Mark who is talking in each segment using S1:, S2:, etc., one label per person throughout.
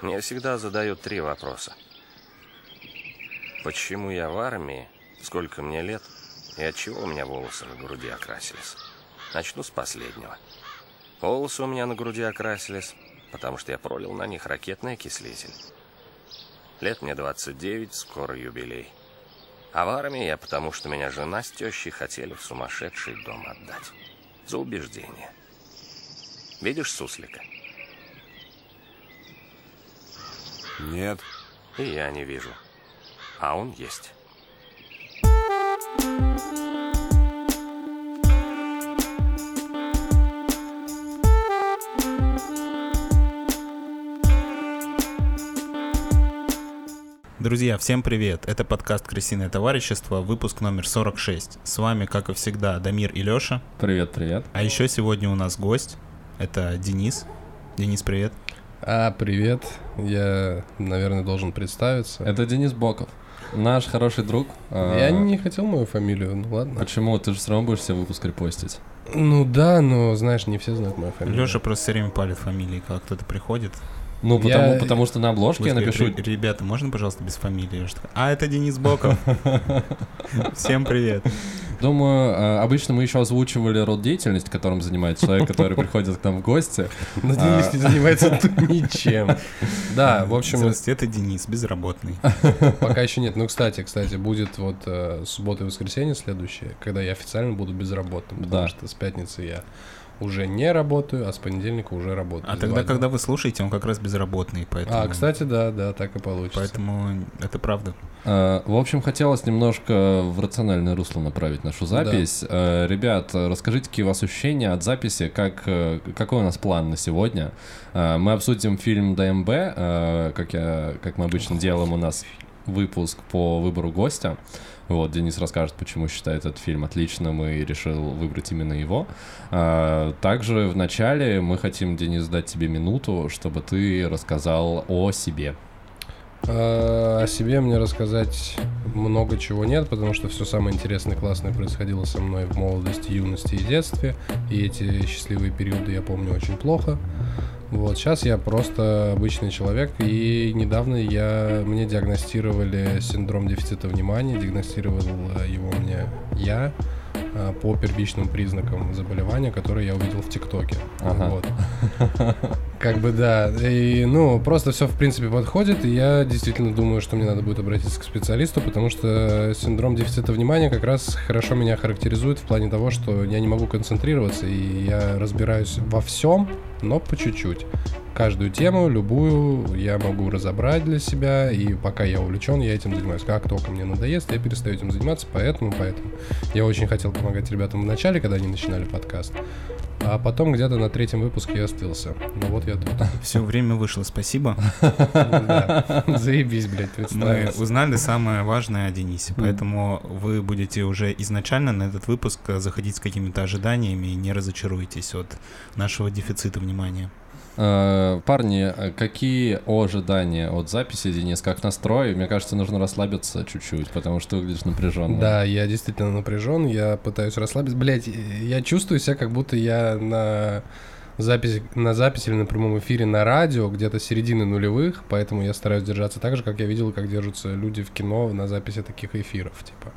S1: Мне всегда задают три вопроса. Почему я в армии, сколько мне лет и от чего у меня волосы на груди окрасились? Начну с последнего. Волосы у меня на груди окрасились, потому что я пролил на них ракетный окислитель. Лет мне 29, скоро юбилей. А в армии я потому, что меня жена с тещей хотели в сумасшедший дом отдать. За убеждение. Видишь суслика?
S2: Нет.
S1: И я не вижу. А он есть.
S3: Друзья, всем привет! Это подкаст «Крысиное товарищество», выпуск номер 46. С вами, как и всегда, Дамир и Лёша.
S4: Привет, привет.
S3: А еще сегодня у нас гость. Это Денис. Денис, привет.
S5: А, привет. Я, наверное, должен представиться.
S4: Это Денис Боков. Наш хороший друг.
S5: Я
S4: А,
S5: не хотел мою фамилию, ну ладно.
S4: Почему? Ты же все равно будешь все выпуск репостить.
S5: Ну да, но знаешь, не все знают мою фамилию.
S3: Лёша просто все время палит фамилии, когда кто-то приходит.
S4: Ну,
S5: Я-
S4: потому, потому что на обложке я
S3: Будет
S4: напишу...
S3: говорить, «Ре- Ребята, можно, пожалуйста, без фамилии? А, это Денис Боков. Всем привет.
S4: Думаю, а, обычно мы еще озвучивали род деятельности, которым занимается человек, который приходит к нам в гости.
S5: Но Денис не занимается тут ничем. Да, в общем,
S3: Здравствуйте, это Денис, безработный.
S5: пока еще нет. Ну, кстати, кстати, будет вот э, суббота и воскресенье следующее, когда я официально буду безработным. Потому что с пятницы я уже не работаю, а с понедельника уже работаю.
S3: А тогда,
S5: дня.
S3: когда вы слушаете, он как раз безработный, поэтому...
S5: А, кстати, да, да, так и получится.
S3: Поэтому это правда.
S4: А, В общем, хотелось немножко в рациональное русло направить нашу запись. А, Ребят, расскажите, какие у вас ощущения от записи, как, э, какой у нас план на сегодня. А, Мы обсудим фильм ДМБ, а, как, я, как мы обычно делаем у нас выпуск по выбору гостя. Вот, Денис расскажет, почему считает этот фильм отличным и решил выбрать именно его. А, Также в начале мы хотим, Денис, дать тебе минуту, чтобы ты рассказал о себе.
S5: А, О себе мне рассказать много чего нет, потому что все самое интересное и классное происходило со мной в молодости, юности и детстве. И эти счастливые периоды я помню очень плохо. Вот, сейчас я просто обычный человек, и недавно я, мне диагностировали синдром дефицита внимания, диагностировал его мне я по первичным признакам заболевания, которые я увидел в ТикТоке.
S4: Ага.
S5: Вот. Как бы да. И, ну, просто все в принципе подходит, и я действительно думаю, что мне надо будет обратиться к специалисту, потому что синдром дефицита внимания как раз хорошо меня характеризует в плане того, что я не могу концентрироваться, и я разбираюсь во всем, но по чуть-чуть. Каждую тему, любую, я могу разобрать для себя, и пока я увлечен, я этим занимаюсь. Как только мне надоест, я перестаю этим заниматься, поэтому, поэтому. Я очень хотел помогать ребятам в начале, когда они начинали подкаст, а потом где-то на третьем выпуске я остылся. Ну вот я тут.
S3: Все время вышло, спасибо.
S5: Заебись, блядь,
S3: Мы узнали самое важное о Денисе, поэтому вы будете уже изначально на этот выпуск заходить с какими-то ожиданиями и не разочаруйтесь от нашего дефицита внимания.
S4: Э, Парни, какие ожидания от записи, Денис, как настрой? Мне кажется, нужно расслабиться чуть-чуть, потому что выглядишь напряженно.
S5: Да, я действительно напряжен, я пытаюсь расслабиться. Блять, я чувствую себя, как будто я на записи, на записи или на прямом эфире на радио, где-то середины нулевых, поэтому я стараюсь держаться так же, как я видел, как держатся люди в кино на записи таких эфиров, типа.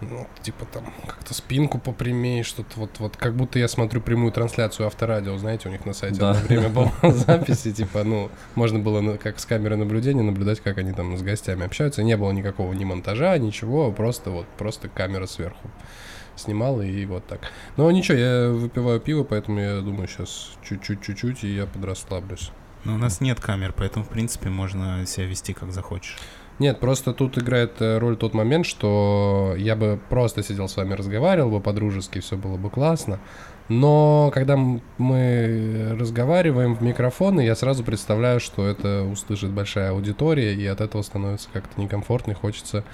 S5: Ну, типа там как-то спинку попрямей, что-то вот, вот как будто я смотрю прямую трансляцию авторадио, знаете, у них на сайте
S4: Да.
S5: одно время было записи, типа, ну, можно было как с камеры наблюдения наблюдать, как они там с гостями общаются. Не было никакого ни монтажа, ничего, просто вот, просто камера сверху снимала и вот так. Но ничего, я выпиваю пиво, поэтому я думаю, сейчас чуть-чуть, чуть-чуть, и я подрасслаблюсь.
S3: Но у нас нет камер, поэтому, в принципе, можно себя вести как захочешь.
S5: Нет, просто тут играет э, роль тот момент, что я бы просто сидел с вами, разговаривал бы по-дружески, все было бы классно. Но когда мы разговариваем в микрофон, я сразу представляю, что это услышит большая аудитория, и от этого становится как-то некомфортно, и хочется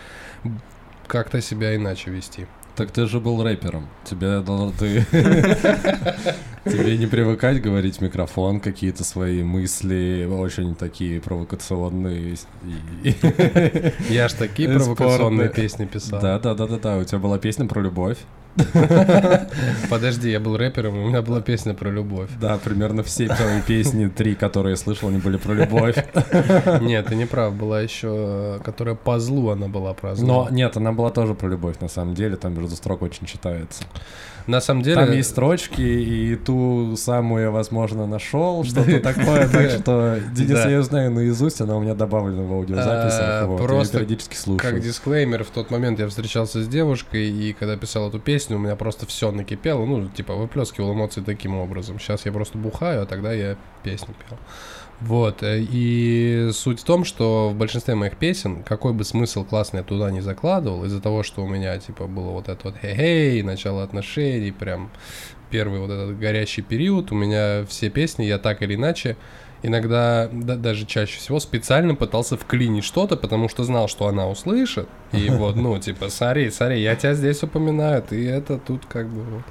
S5: как-то себя иначе вести.
S4: Так ты же был рэпером. Тебе дол- ты... Тебе не привыкать говорить в микрофон какие-то свои мысли, очень такие провокационные.
S5: Я ж такие
S4: Спорные.
S5: провокационные песни писал.
S4: Да, да, да, да, да. У тебя была песня про любовь.
S5: Подожди, я был рэпером, у меня была песня про любовь.
S4: Да, примерно все твои песни, три, которые я слышал, они были про любовь.
S5: Нет, ты не прав, была еще, которая по злу она была про зло.
S4: Но нет, она была тоже про любовь, на самом деле, там между строк очень читается.
S5: На самом деле...
S4: Там есть строчки, и ту самую я, возможно, нашел, что-то такое, так что Денис, я знаю наизусть, она у меня добавлена в аудиозаписях, вот,
S5: Просто
S4: периодически слушаю.
S5: Как дисклеймер, в тот момент я встречался с девушкой, и когда писал эту песню, у меня просто все накипело, ну, типа, выплескивал эмоции таким образом. Сейчас я просто бухаю, а тогда я песню пел. Вот, э, и суть в том, что в большинстве моих песен, какой бы смысл классный я туда не закладывал, из-за того, что у меня, типа, было вот это вот хей-хей, начало отношений, прям первый вот этот горящий период, у меня все песни, я так или иначе, иногда, да, даже чаще всего, специально пытался вклинить что-то, потому что знал, что она услышит, и вот, ну, типа, смотри, смотри, я тебя здесь упоминаю, и это тут как бы... Вот.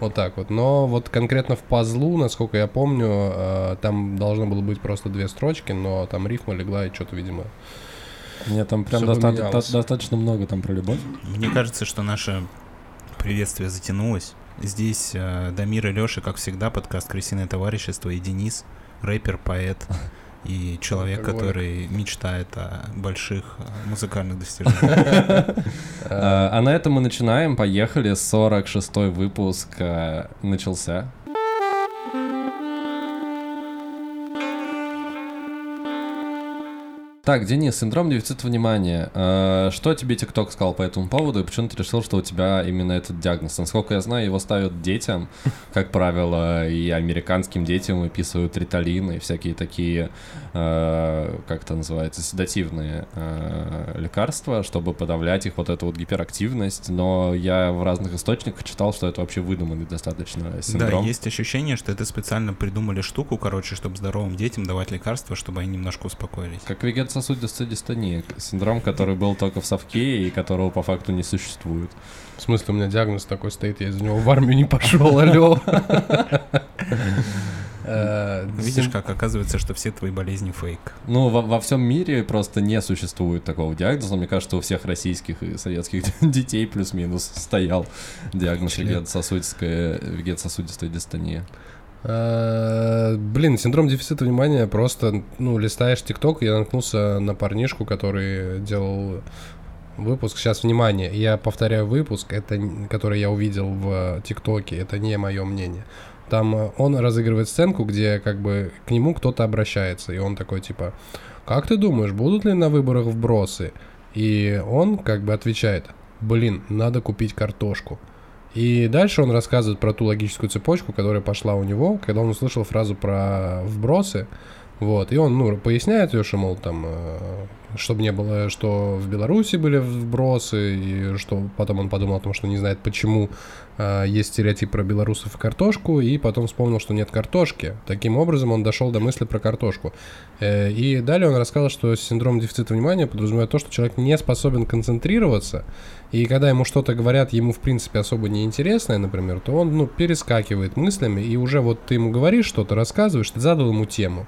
S5: Вот так вот. Но вот конкретно в пазлу, насколько я помню, э, там должно было быть просто две строчки, но там рифма легла и что-то, видимо,
S4: Нет, там прям доста- до- достаточно много там про любовь.
S3: Мне кажется, что наше приветствие затянулось. Здесь э, Дамир и Леша, как всегда, подкаст «Крысиное товарищество» и Денис, рэпер, поэт и человек,
S5: Алкоголик.
S3: который мечтает о больших э, музыкальных достижениях.
S4: А, а на этом мы начинаем. Поехали. 46-й выпуск э, начался. Так, Денис, синдром дефицита внимания. Э, Что тебе ТикТок сказал по этому поводу и почему ты решил, что у тебя именно этот диагноз? Насколько я знаю, его ставят детям, как правило, и американским детям выписывают риталин и всякие такие, э, как это называется, седативные э, лекарства, чтобы подавлять их вот эту вот гиперактивность. Но я в разных источниках читал, что это вообще выдуманный достаточно
S3: Да,
S4: синдром.
S3: есть ощущение, что это специально придумали штуку, короче, чтобы здоровым детям давать лекарства, чтобы они немножко успокоились.
S4: Как вегетососудистая дистония. Синдром, который был только в совке и которого по факту не существует.
S5: В смысле, у меня диагноз такой стоит, я из-за него в армию не пошел, алло. Э,
S3: Видишь, как оказывается, что все твои болезни фейк.
S4: Ну, во, во всем мире просто не существует такого диагноза. Мне кажется, у всех российских и советских детей плюс-минус стоял диагноз вегетососудистая дистония.
S5: Э, Блин, синдром дефицита внимания просто, ну, листаешь ТикТок, я наткнулся на парнишку, который делал выпуск. Сейчас, внимание, я повторяю выпуск, это, который я увидел в ТикТоке, это не мое мнение. Там э, он разыгрывает сценку, где как бы к нему кто-то обращается, и он такой типа, как ты думаешь, будут ли на выборах вбросы? И он как бы отвечает, блин, надо купить картошку. И дальше он рассказывает про ту логическую цепочку, которая пошла у него, когда он услышал фразу про вбросы. Вот, и он, ну, поясняет ее, что, мол, там, э, чтобы не было, что в Беларуси были вбросы, и что потом он подумал о том, что не знает, почему э, есть стереотип про белорусов и картошку, и потом вспомнил, что нет картошки. Таким образом, он дошел до мысли про картошку. Э, и далее он рассказал, что синдром дефицита внимания подразумевает то, что человек не способен концентрироваться, и когда ему что-то говорят, ему в принципе особо неинтересное, например, то он, ну, перескакивает мыслями, и уже вот ты ему говоришь что-то, рассказываешь, ты задал ему тему.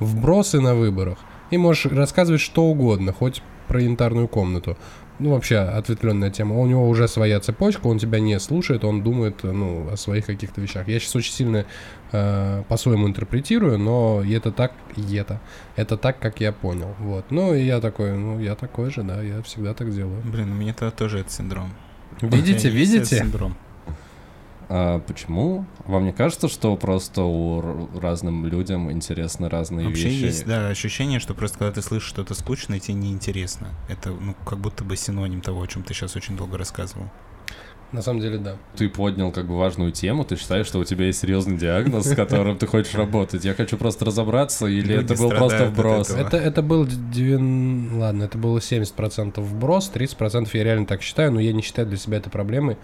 S5: Вбросы на выборах. И можешь рассказывать что угодно, хоть про янтарную комнату. Ну, вообще, ответвленная тема. У него уже своя цепочка, он тебя не слушает, он думает, ну, о своих каких-то вещах. Я сейчас очень сильно э, по-своему интерпретирую, но это так, и это. Это так, как я понял. Вот. Ну, и я такой, ну, я такой же, да, я всегда так делаю.
S3: Блин, у меня то- тоже это синдром.
S5: Видите, видите?
S3: Синдром.
S4: А почему? Вам не кажется, что просто у разным людям интересны разные
S3: Вообще
S4: вещи?
S3: есть, да, ощущение, что просто когда ты слышишь что-то скучное, тебе неинтересно. Это, ну, как будто бы синоним того, о чем ты сейчас очень долго рассказывал.
S5: На самом деле, да.
S4: Ты поднял как бы важную тему, ты считаешь, что у тебя есть серьезный диагноз, с которым ты хочешь работать. Я хочу просто разобраться, или
S3: Люди
S4: это был просто вброс?
S5: Это, это был Ладно, это было 70% вброс, 30% я реально так считаю, но я не считаю для себя это проблемой,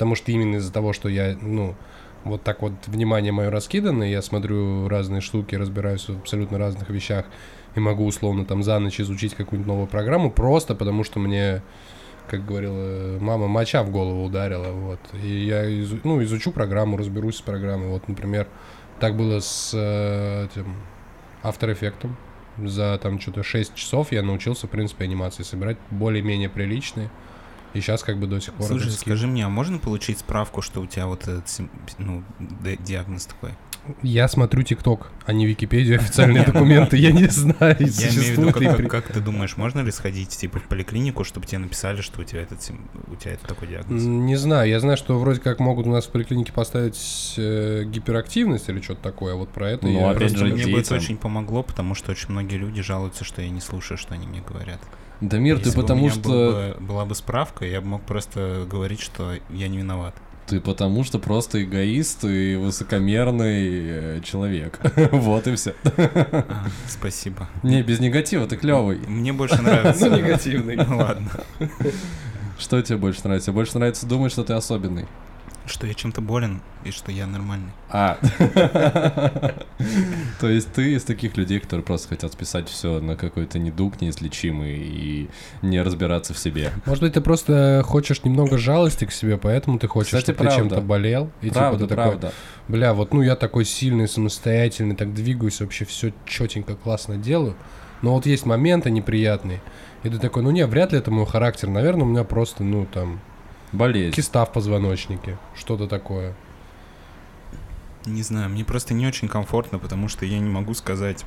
S5: потому что именно из-за того, что я, ну, вот так вот внимание мое раскидано, я смотрю разные штуки, разбираюсь в абсолютно разных вещах и могу условно там за ночь изучить какую-нибудь новую программу, просто потому что мне, как говорила мама, моча в голову ударила, вот. И я, изу- ну, изучу программу, разберусь с программой. Вот, например, так было с э, этим After Effects. За там что-то 6 часов я научился, в принципе, анимации собирать более-менее приличные. И сейчас как бы до сих пор...
S3: Слушай, скажи мне, а можно получить справку, что у тебя вот этот, ну, ди- диагноз такой?
S5: Я смотрю ТикТок, а не Википедию, официальные документы. Я не знаю,
S3: Я имею в виду,
S5: существует
S3: как, ты думаешь, можно ли сходить, типа, в поликлинику, чтобы тебе написали, что у тебя этот, у тебя это такой диагноз?
S5: Не знаю, я знаю, что вроде как могут у нас в поликлинике поставить э, гиперактивность или что-то такое, вот про это
S4: Ну,
S5: я...
S4: опять же,
S3: мне бы это очень помогло, потому что очень многие люди жалуются, что я не слушаю, что они мне говорят.
S4: Дамир, ты
S3: Если бы у
S4: потому что...
S3: бы- была бы справка, я бы мог просто говорить, что я не виноват.
S4: Ты потому что просто эгоист и высокомерный э, человек. Вот и все.
S3: А, спасибо.
S4: Не, без негатива, ты клевый.
S3: Мне больше нравится.
S5: Ну, негативный.
S3: Ну ладно.
S4: Что тебе больше нравится? Больше нравится думать, что ты особенный.
S3: Что я чем-то болен и что я нормальный.
S4: А. То есть ты из таких людей, которые просто хотят списать все на какой-то недуг неизлечимый и не разбираться в себе.
S5: Может быть, ты просто хочешь немного жалости к себе, поэтому ты хочешь,
S4: Кстати,
S5: чтобы ты
S4: правда.
S5: чем-то болел. И
S4: Правда,
S5: типа ты такой,
S4: правда.
S5: бля, вот ну я такой сильный, самостоятельный, так двигаюсь, вообще все четенько, классно делаю. Но вот есть моменты неприятные. И ты такой, ну не, вряд ли это мой характер. Наверное, у меня просто, ну там,
S4: Болезнь.
S5: киста в позвоночнике. Что-то такое.
S3: Не знаю, мне просто не очень комфортно, потому что я не могу сказать,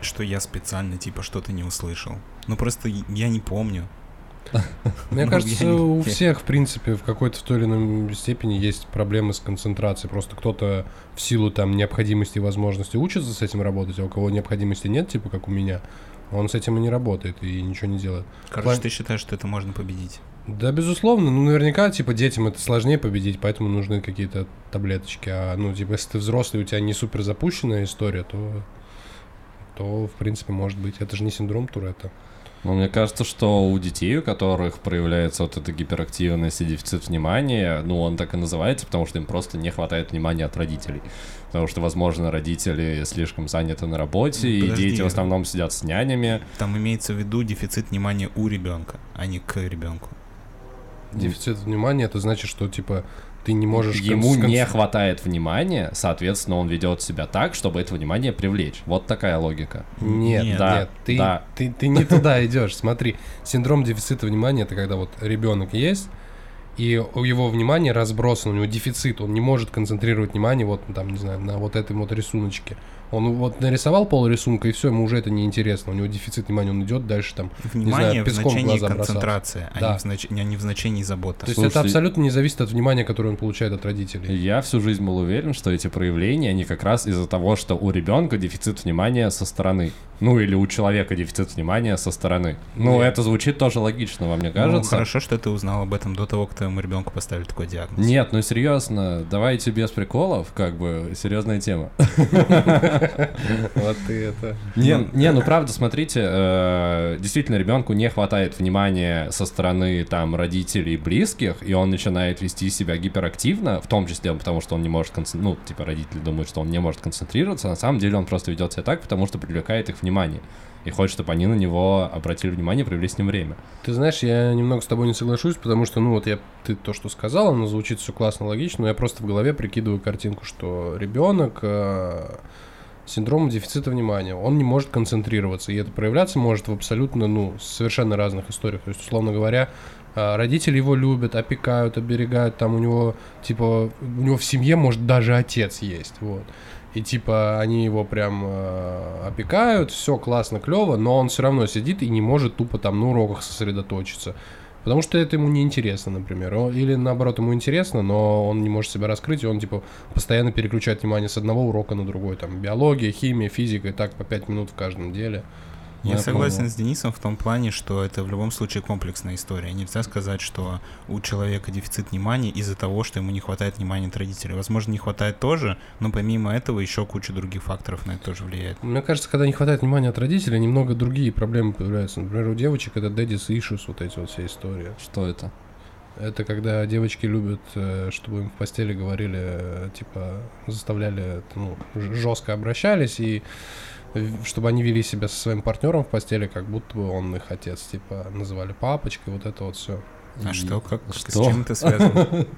S3: что я специально типа что-то не услышал. Ну просто я не помню.
S5: Мне
S3: Ну,
S5: кажется, у всех, в принципе, в какой-то в той или иной степени есть проблемы с концентрацией. Просто кто-то в силу там необходимости и возможности учится с этим работать, а у кого необходимости нет, типа как у меня, он с этим и не работает и ничего не делает.
S3: Короче,
S5: План-
S3: ты считаешь, что это можно победить?
S5: Да, безусловно, ну наверняка, типа, детям это сложнее победить, поэтому нужны какие-то таблеточки. А ну, типа, если ты взрослый, у тебя не супер запущенная история, то то, в принципе, может быть. Это же не синдром Туретта.
S4: Но мне кажется, что у детей, у которых проявляется вот эта гиперактивность и дефицит внимания, ну, он так и называется, потому что им просто не хватает внимания от родителей. Потому что, возможно, родители слишком заняты на работе, и
S3: Подожди.
S4: дети в основном сидят с нянями.
S3: Там имеется в виду дефицит внимания у ребенка, а не к ребенку.
S5: Дефицит внимания, это значит, что, типа, ты не можешь...
S4: Ему
S5: кон-
S4: не хватает внимания, соответственно, он ведет себя так, чтобы это внимание привлечь. Вот такая логика.
S5: Нет,
S3: Нет.
S4: Да,
S5: нет, ты,
S4: да.
S5: ты, ты не туда идешь. Смотри, синдром дефицита внимания это когда вот ребенок есть, и у его внимание разбросано, у него дефицит, он не может концентрировать внимание вот там, не знаю, на вот этом вот рисуночке. Он вот нарисовал пол рисунка, и все, ему уже это неинтересно. У него дефицит внимания, он идет дальше там.
S3: Внимание
S5: знаю,
S3: в значении
S5: глаза
S3: концентрации, а,
S5: Да.
S3: не в знач- а не в значении забота.
S5: То есть
S4: Слушай,
S5: это абсолютно не зависит от внимания, которое он получает от родителей.
S4: Я всю жизнь был уверен, что эти проявления, они как раз из-за того, что у ребенка дефицит внимания со стороны. Ну, или у человека дефицит внимания со стороны. Ну,
S5: Нет.
S4: это звучит тоже логично, вам не
S3: Ну,
S4: кажется?
S3: хорошо, что ты узнал об этом до того, как твоему ребенку поставили такой диагноз.
S4: Нет, ну серьезно, давайте без приколов, как бы серьезная тема.
S5: Вот это...
S4: Не, не, ну правда, смотрите, э, действительно ребенку не хватает внимания со стороны там родителей и близких, и он начинает вести себя гиперактивно, в том числе потому, что он не может концентрироваться, ну, типа родители думают, что он не может концентрироваться, на самом деле он просто ведет себя так, потому что привлекает их внимание. И хочет, чтобы они на него обратили внимание, провели с ним время.
S5: Ты знаешь, я немного с тобой не соглашусь, потому что, ну вот я, ты то, что сказал, оно звучит все классно, логично, но я просто в голове прикидываю картинку, что ребенок э, с синдромом дефицита внимания, он не может концентрироваться, и это проявляться может в абсолютно, ну, совершенно разных историях. То есть, условно говоря, э, родители его любят, опекают, оберегают, там у него, типа, у него в семье может даже отец есть, вот. И типа они его прям э, опекают, все классно, клево, но он все равно сидит и не может тупо там на уроках сосредоточиться. Потому что это ему не интересно, например. Или наоборот, ему интересно, но он не может себя раскрыть, и он типа постоянно переключает внимание с одного урока на другой. Там биология, химия, физика, и так по 5 минут в каждом деле.
S3: Я
S4: Я
S3: согласен
S4: понял.
S3: с Денисом в том плане, что это в любом случае комплексная история. Нельзя сказать, что у человека дефицит внимания из-за того, что ему не хватает внимания от родителей. Возможно, не хватает тоже, но помимо этого еще куча других факторов на это тоже влияет.
S5: Мне кажется, когда не хватает внимания от родителей, немного другие проблемы появляются. Например, у девочек это daddy's issues, вот эти вот все истории.
S4: Что это?
S5: Это когда девочки любят, э, чтобы им в постели говорили, э, типа, заставляли, ну, жестко обращались, и чтобы они вели себя со своим партнером в постели, как будто бы он их отец, типа, называли папочкой, вот это вот все.
S3: А
S4: И-
S3: что, как,
S4: Что?
S3: с чем это связано?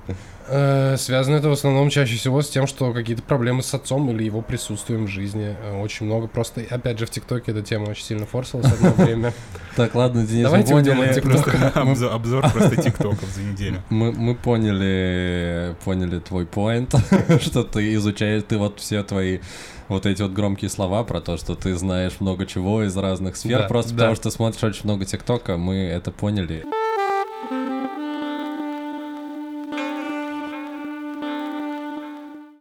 S5: Э, Связано это в основном чаще всего с тем, что какие-то проблемы с отцом или его присутствием в жизни. Э, Очень много. Просто, опять же, в ТикТоке эта тема очень сильно форсилась одно время.
S4: Так, ладно, Денис,
S5: Давайте
S4: мы
S5: уйдем
S4: поняли.
S5: от ТикТока.
S3: Просто обзор, просто тиктоков за неделю.
S4: Мы, мы поняли, поняли твой поинт, что ты изучаешь, ты вот все твои вот эти вот громкие слова про то, что ты знаешь много чего из разных сфер,
S5: Да,
S4: просто
S5: да.
S4: потому что смотришь очень много ТикТока, мы это поняли.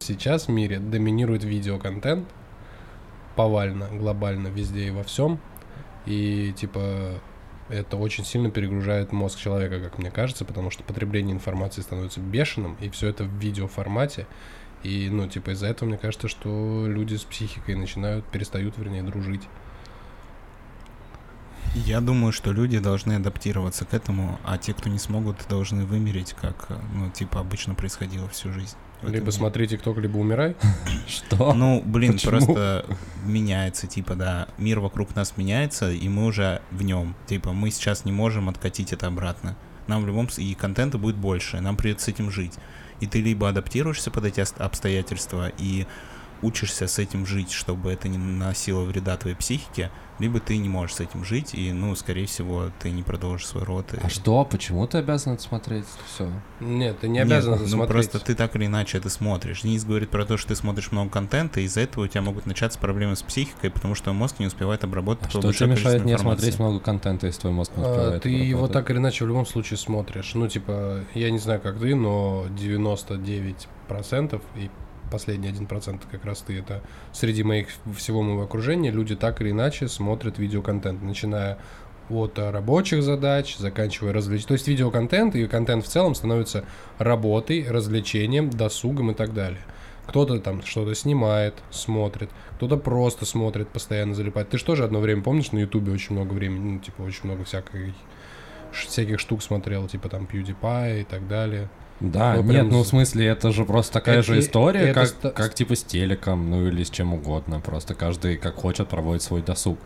S5: Сейчас в мире доминирует видеоконтент повально, глобально, везде и во всем. И, типа, это очень сильно перегружает мозг человека, как мне кажется, потому что потребление информации становится бешеным, и все это в видеоформате. И, ну, типа, из-за этого мне кажется, что люди с психикой начинают, перестают, вернее, дружить.
S3: Я думаю, что люди должны адаптироваться к этому, а те, кто не смогут, должны вымереть, как, ну, типа, обычно происходило всю жизнь.
S5: Либо
S3: мире.
S5: смотри ТикТок, либо умирай.
S4: Что?
S3: Ну, блин,
S4: Почему?
S3: просто меняется, типа, да, мир вокруг нас меняется, и мы уже в нем. Типа, мы сейчас не можем откатить это обратно. Нам в любом случае, и контента будет больше, нам придется с этим жить. И ты либо адаптируешься под эти обстоятельства и учишься с этим жить, чтобы это не наносило вреда твоей психике, либо ты не можешь с этим жить, и, ну, скорее всего, ты не продолжишь свой род. и-
S4: А что? Почему ты обязан это смотреть? Все.
S5: Нет, ты не
S3: Нет,
S5: обязан это
S3: ну
S5: смотреть.
S3: просто ты так или иначе это смотришь. Денис говорит про то, что ты смотришь много контента, и из-за этого у тебя могут начаться проблемы с психикой, потому что мозг не успевает обработать
S4: А что тебе мешает
S3: информации.
S4: смотреть много контента, если твой мозг не
S5: А,
S4: успевает
S5: Ты
S4: это
S5: его так или иначе в любом случае смотришь. Ну, типа, я не знаю, как ты, но 99% и последний 1% как раз ты, это среди моих всего моего окружения, люди так или иначе смотрят видеоконтент, начиная от а, рабочих задач, заканчивая развлечением. То есть видеоконтент и контент в целом становится работой, развлечением, досугом и так далее. Кто-то там что-то снимает, смотрит, кто-то просто смотрит, постоянно залипает. Ты же тоже одно время, помнишь, на Ютубе очень много времени, ну, типа, очень много всякой, всяких штук смотрел, типа там PewDiePie и так далее.
S4: Да,
S5: Ну,
S4: нет,
S5: прям
S4: ну в смысле, это же просто такая
S5: Это-
S4: же история,
S5: это
S4: как,
S5: ста-
S4: как типа с телеком, ну или с чем угодно. Просто каждый как хочет проводит свой досуг.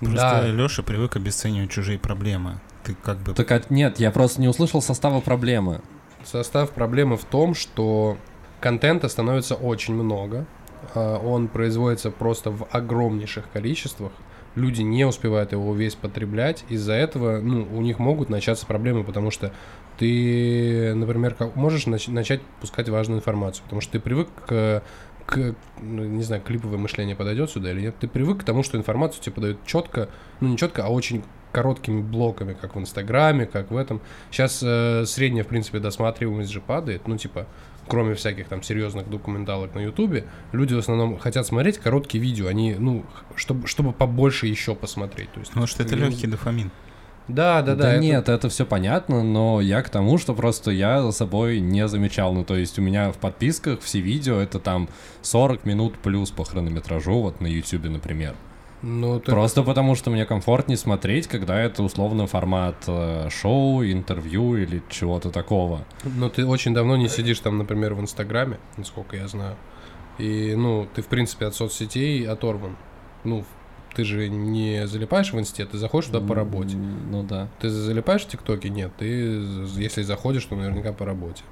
S3: Просто
S5: Да.
S3: Леша привык обесценивать чужие проблемы. Ты как бы...
S4: Так от- нет, я просто не услышал состава проблемы.
S5: Состав проблемы в том, что контента становится очень много. а, Он производится просто в огромнейших количествах. Люди не успевают его весь потреблять. Из-за этого ну, у них могут начаться проблемы, потому что ты, например, как, можешь нач- начать пускать важную информацию, потому что ты привык к, к, ну, не знаю, клиповое мышление подойдет сюда или нет. Ты привык к тому, что информацию тебе подают четко, ну не четко, а очень короткими блоками, как в Инстаграме, как в этом. Сейчас э, средняя, в принципе, досматриваемость же падает, ну, типа, кроме всяких там серьезных документалок на Ютубе, люди в основном хотят смотреть короткие видео, они, ну, чтобы, чтобы побольше еще посмотреть. То есть,
S3: Потому что это легкий дофамин.
S5: Да, да, да.
S4: Да
S5: это-
S4: нет, это все понятно, но я к тому, что просто я за собой не замечал. Ну, то есть у меня в подписках все видео это там 40 минут плюс по хронометражу, вот на YouTube, например.
S5: Ну, ты-
S4: Просто потому, что мне комфортнее смотреть, когда это условно формат э, шоу, интервью или чего-то такого.
S5: Но ты очень давно не сидишь там, например, в Инстаграме, насколько я знаю. И, ну, ты, в принципе, от соцсетей оторван. Ну, ты же не залипаешь в Инсте, ты заходишь туда по работе.
S4: Ну да.
S5: Ты залипаешь в ТикТоке? Нет. Ты, если заходишь, то наверняка по работе.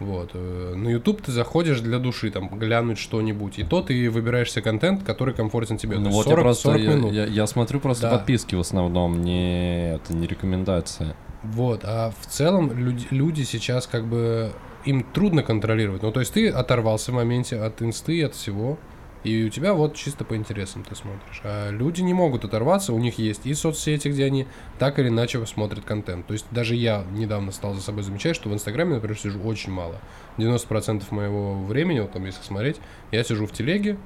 S5: Вот. э, На YouTube ты заходишь для души, там, глянуть что-нибудь. И то ты выбираешь себе контент, который комфортен тебе.
S4: Ну вот
S5: 40,
S4: я просто
S5: 40
S4: я,
S5: минут.
S4: я- я смотрю просто
S5: Да.
S4: подписки в основном, не это не рекомендация.
S5: Вот, а в целом люди, люди сейчас как бы им трудно контролировать. Ну, то есть ты оторвался в моменте от инсты, от всего, и у тебя вот чисто по интересам ты смотришь. А люди не могут оторваться, у них есть и соцсети, где они так или иначе смотрят контент. То есть даже я недавно стал за собой замечать, что в Инстаграме, например, сижу очень мало. 90% моего времени, вот там если смотреть, я сижу в телеге,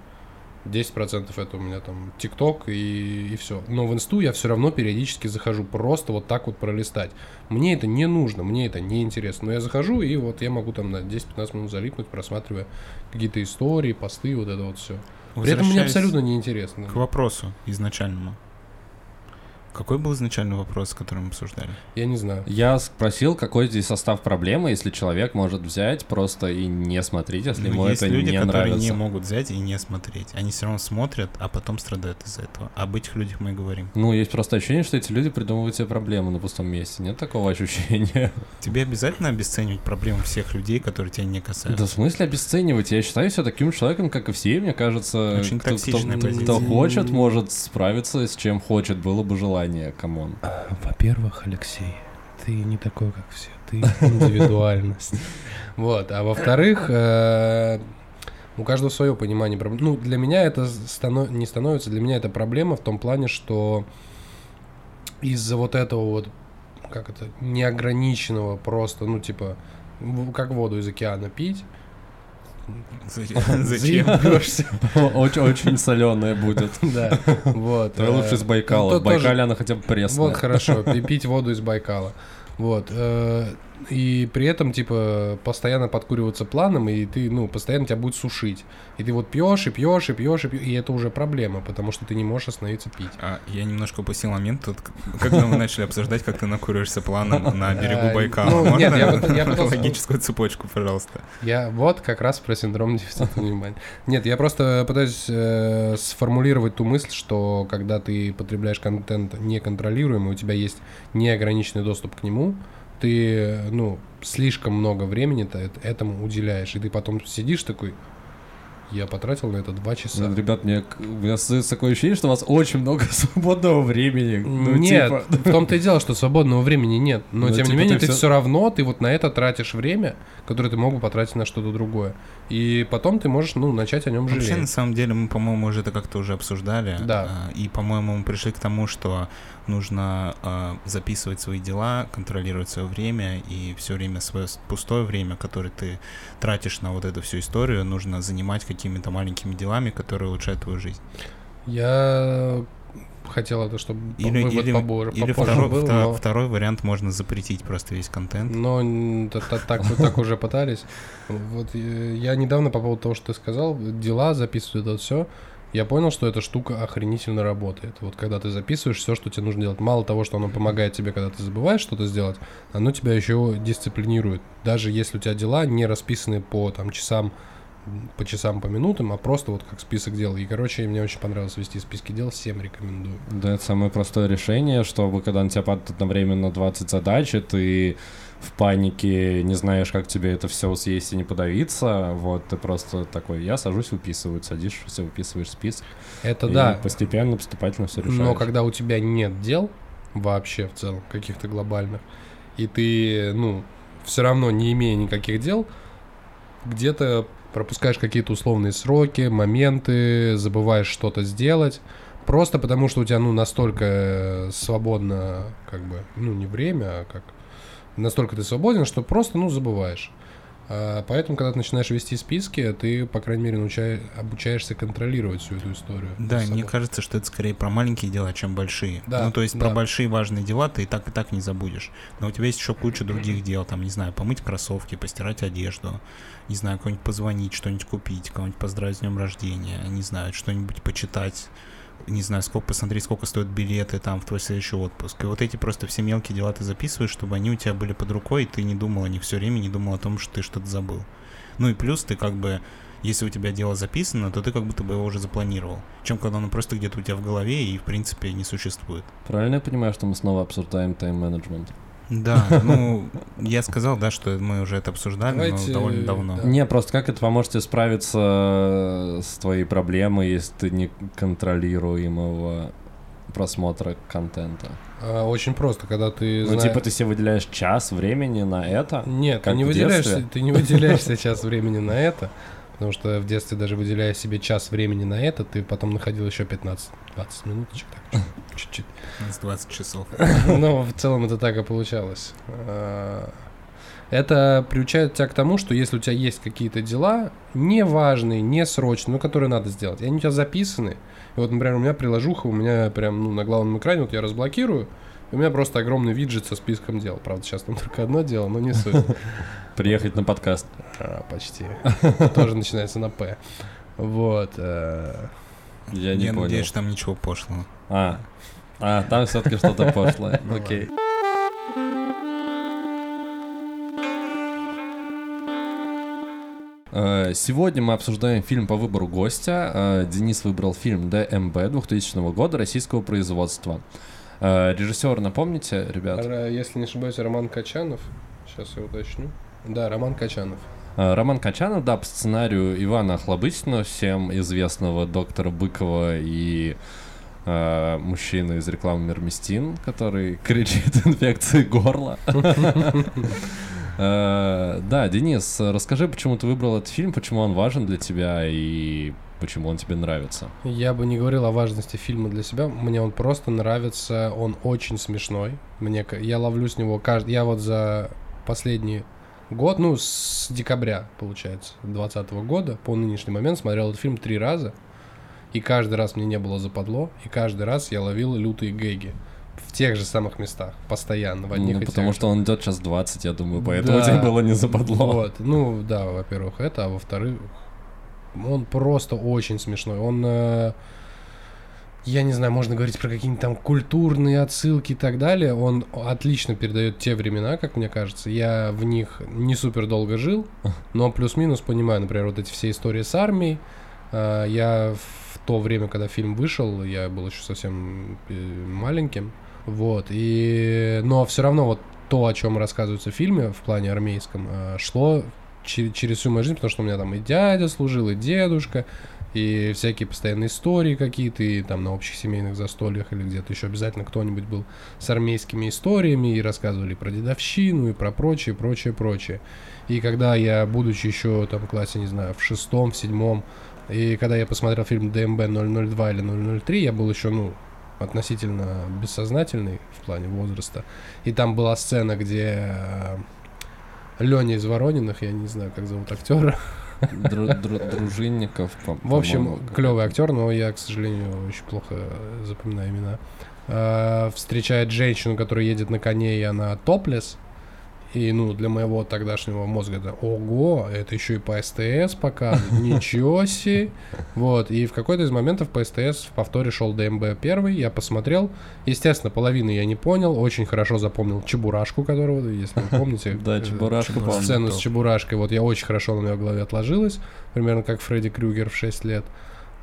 S5: 10% это у меня там ТикТок и, и все. Но в инсту я все равно периодически захожу просто вот так вот пролистать. Мне это не нужно, мне это не интересно. Но я захожу и вот я могу там на 10-15 минут залипнуть, просматривая какие-то истории, посты, вот это вот все. При этом мне абсолютно не интересно.
S3: К вопросу изначальному. Какой был изначальный вопрос, который мы обсуждали?
S5: Я не знаю.
S4: Я спросил, какой здесь состав проблемы, если человек может взять просто и не смотреть, если
S3: Ну,
S4: ему
S3: есть
S4: это
S3: люди,
S4: не
S3: которые
S4: нравится.
S3: не могут взять и не смотреть. Они все равно смотрят, а потом страдают из-за этого. Об этих людях мы и говорим.
S4: Ну, есть просто ощущение, что эти люди придумывают себе проблемы на пустом месте. Нет такого ощущения?
S3: Тебе обязательно обесценивать проблемы всех людей, которые тебя не касаются?
S4: Да в смысле обесценивать? Я считаю себя таким человеком, как и все, мне кажется.
S3: Очень
S4: кто, кто- кто
S3: позиция.
S4: хочет, может справиться с чем хочет. Было бы желание, come on.
S5: Во-первых, Алексей, ты не такой, как все. Ты индивидуальность. Вот. А во-вторых, э, у каждого свое понимание проблем. Ну, для меня это станов- не становится, для меня это проблема в том плане, что из-за вот этого вот, как это, неограниченного просто, ну, типа, как воду из океана пить.
S3: Зачем?
S5: заебёшься.
S4: Очень, соленая будет.
S5: Да, вот.
S4: Лучше из Байкала. В
S5: тоже-
S4: Байкале она хотя бы пресная.
S5: Вот хорошо, пи- пить воду из Байкала. Вот. э, И при этом, типа, постоянно подкуриваться планом, и ты, ну, постоянно тебя будет сушить. И ты вот пьешь, и пьешь, и пьешь, и пьешь, и это уже проблема, потому что ты не можешь остановиться пить.
S3: А, я немножко упустил момент тут, когда мы начали обсуждать, как ты накуриваешься планом на берегу
S5: А,
S3: Байкала.
S5: ну,
S3: Можно
S5: я
S3: логическую цепочку, пожалуйста?
S5: Я вот как раз про синдром дефицита внимания. Нет, я просто пытаюсь э, сформулировать ту мысль, что когда ты потребляешь контент неконтролируемый, у тебя есть неограниченный доступ к нему, ты, ну, слишком много времени-то эт- этому уделяешь, и ты потом сидишь такой, я потратил на это два часа.
S4: Ну, Ребят, мне, у меня такое ощущение, что у вас очень много свободного времени. Ну,
S5: нет,
S4: типа,
S5: в том-то и дело, что свободного времени нет. Но
S4: Ну,
S5: тем не
S4: типа,
S5: менее,
S4: ты
S5: все равно, ты вот на это тратишь время, которое ты мог бы потратить на что-то другое. И потом ты можешь, ну, начать о нем
S3: Вообще, на
S5: жалеть.
S3: самом деле, мы, по-моему, уже это как-то уже обсуждали.
S5: Да.
S3: А, И, по-моему, мы пришли к тому, что нужно а, записывать свои дела, контролировать свое время, и все время свое пустое время, которое ты тратишь на вот эту всю историю, нужно занимать какими-то маленькими делами, которые улучшают твою жизнь.
S5: Я хотел это, чтобы
S3: Или,
S5: вывод
S3: или,
S5: побо-
S3: или
S5: попозже
S3: второй,
S5: был,
S3: вто-
S5: но,
S3: второй вариант можно запретить просто весь контент.
S5: но так, так уже пытались. Вот э, я недавно по поводу того, что ты сказал, дела записывают это все. Я понял, что эта штука охренительно работает. Вот когда ты записываешь все, что тебе нужно делать, мало того, что оно помогает тебе, когда ты забываешь что-то сделать, оно тебя еще дисциплинирует. Даже если у тебя дела не расписаны по там часам, по часам, по минутам, а просто вот как список дел. И, короче, мне очень понравилось вести списки дел, всем рекомендую.
S4: Да, это самое простое решение, чтобы когда на тебя падает одновременно 20 задач, и ты в панике не знаешь, как тебе это все съесть и не подавиться, вот ты просто такой, я сажусь, выписываю, садишься, выписываешь список,
S5: Это
S4: и
S5: да.
S4: постепенно, поступательно все решаешь.
S5: Но когда у тебя нет дел вообще в целом, каких-то глобальных, и ты, ну, все равно не имея никаких дел, где-то пропускаешь какие-то условные сроки, моменты, забываешь что-то сделать, просто потому что у тебя, ну, настолько э, свободно, как бы, ну, не время, а как настолько ты свободен, что просто, ну, забываешь. А, поэтому, когда ты начинаешь вести списки, ты, по крайней мере, науча- обучаешься контролировать всю эту историю.
S3: Да, мне кажется, что это скорее про маленькие дела, чем большие.
S5: Да,
S3: ну, то есть
S5: да.
S3: про большие важные дела ты и так и так не забудешь. Но у тебя есть еще куча других дел, там, не знаю, помыть кроссовки, постирать одежду, не знаю, кого-нибудь позвонить, что-нибудь купить, кого-нибудь поздравить с днем рождения, не знаю, что-нибудь почитать, не знаю, сколько посмотреть, сколько стоят билеты там в твой следующий отпуск. И вот эти просто все мелкие дела ты записываешь, чтобы они у тебя были под рукой, и ты не думал о них все время, не думал о том, что ты что-то забыл. Ну и плюс ты как бы если у тебя дело записано, то ты как будто бы его уже запланировал. Чем когда оно просто где-то у тебя в голове и, в принципе, не существует.
S4: Правильно я понимаю, что мы снова обсуждаем тайм-менеджмент?
S3: Да, ну, я сказал, да, что мы уже это обсуждали,
S5: Давайте,
S3: но довольно давно.
S5: да.
S4: Не, просто как это поможет тебе справиться с твоей проблемой, если ты не контролируемого просмотра контента?
S5: А, Очень просто, когда ты
S4: Ну,
S5: зна-
S4: типа, ты себе выделяешь час времени на это?
S5: Нет,
S4: как
S5: ты не
S4: в
S5: выделяешь,
S4: детстве?
S5: ты не выделяешь сейчас времени на это, потому что в детстве даже выделяя себе час времени на это, ты потом находил еще 15-20 минуточек, так, чуть-чуть.
S3: С 20 часов.
S5: Но в целом это так и получалось. А, Это приучает тебя к тому, что если у тебя есть какие-то дела, неважные, не срочные, но которые надо сделать, и они у тебя записаны. И вот, например, у меня приложуха, у меня прям ну, на главном экране, вот я разблокирую, у меня просто огромный виджет со списком дел. Правда, сейчас там только одно дело, но не суть.
S4: Приехать на подкаст.
S5: А, почти. Тоже начинается на П. Вот. э,
S4: Я не
S3: Я
S4: понял.
S3: надеюсь, что там ничего пошлого.
S4: А, А, там все-таки что-то пошлое.
S5: Ну
S4: Окей. Э, Сегодня мы обсуждаем фильм по выбору гостя. Э, Денис выбрал фильм ДМБ 2000 года российского производства. Э, Режиссер, напомните, ребят?
S5: Если не ошибаюсь, Роман Качанов. Сейчас я уточню. Да, Роман Качанов.
S4: Э, Роман Качанов, да, по сценарию Ивана Охлобыстина, всем известного доктора Быкова и э, мужчины из рекламы Мермистин, который кричит инфекции горла. Э, Да, Денис, расскажи, почему ты выбрал этот фильм, почему он важен для тебя и почему он тебе нравится.
S5: Я бы не говорил о важности фильма для себя. Мне он просто нравится. Он очень смешной. Мне, я ловлю с него каждый... Я вот за последний год, ну, с декабря, получается, 2020 года, по нынешний момент смотрел этот фильм три раза. И каждый раз мне не было западло. И каждый раз я ловил лютые гэги. В тех же самых местах. Постоянно. В одних
S4: Ну,
S5: и
S4: потому
S5: тех
S4: что
S5: же.
S4: он идет час 20, я думаю, поэтому
S5: Да.
S4: тебе было не западло.
S5: Вот, ну да, во-первых, это, а во-вторых, он просто очень смешной. Он, э, я не знаю, можно говорить про какие-нибудь там культурные отсылки и так далее. Он отлично передает те времена, как мне кажется. Я в них не супер долго жил, но плюс-минус понимаю, например, вот эти все истории с армией. Э, Я в то время, когда фильм вышел, я был еще совсем э, маленьким. Вот, и... Но все равно вот то, о чем рассказывается в фильме в плане армейском, шло че- через всю мою жизнь, потому что у меня там и дядя служил, и дедушка, и всякие постоянные истории какие-то, и там на общих семейных застольях или где-то еще обязательно кто-нибудь был с армейскими историями, и рассказывали про дедовщину, и про прочее, прочее, прочее. И когда я, будучи еще там в классе, не знаю, в шестом, в седьмом, и когда я посмотрел фильм ДМБ 002 или 003, я был еще, ну, относительно бессознательный в плане возраста. И там была сцена, где Леня из Ворониных, я не знаю, как зовут актера.
S4: Дру- дру- Дружинников, по-
S5: В общем, клевый актер, но я, к сожалению, очень плохо запоминаю имена. А, Встречает женщину, которая едет на коне, и она топлес. И, ну, для моего тогдашнего мозга это ого, это еще и по СТС пока, ничего себе. Вот, и в какой-то из моментов по СТС в повторе шел ДМБ первый, я посмотрел. Естественно, половины я не понял, очень хорошо запомнил Чебурашку, которого, если вы помните.
S4: Да,
S5: э,
S4: Чебурашку помню.
S5: Сцену с Чебурашкой, вот я очень хорошо на ее голове отложилась, примерно как Фредди Крюгер в 6 лет.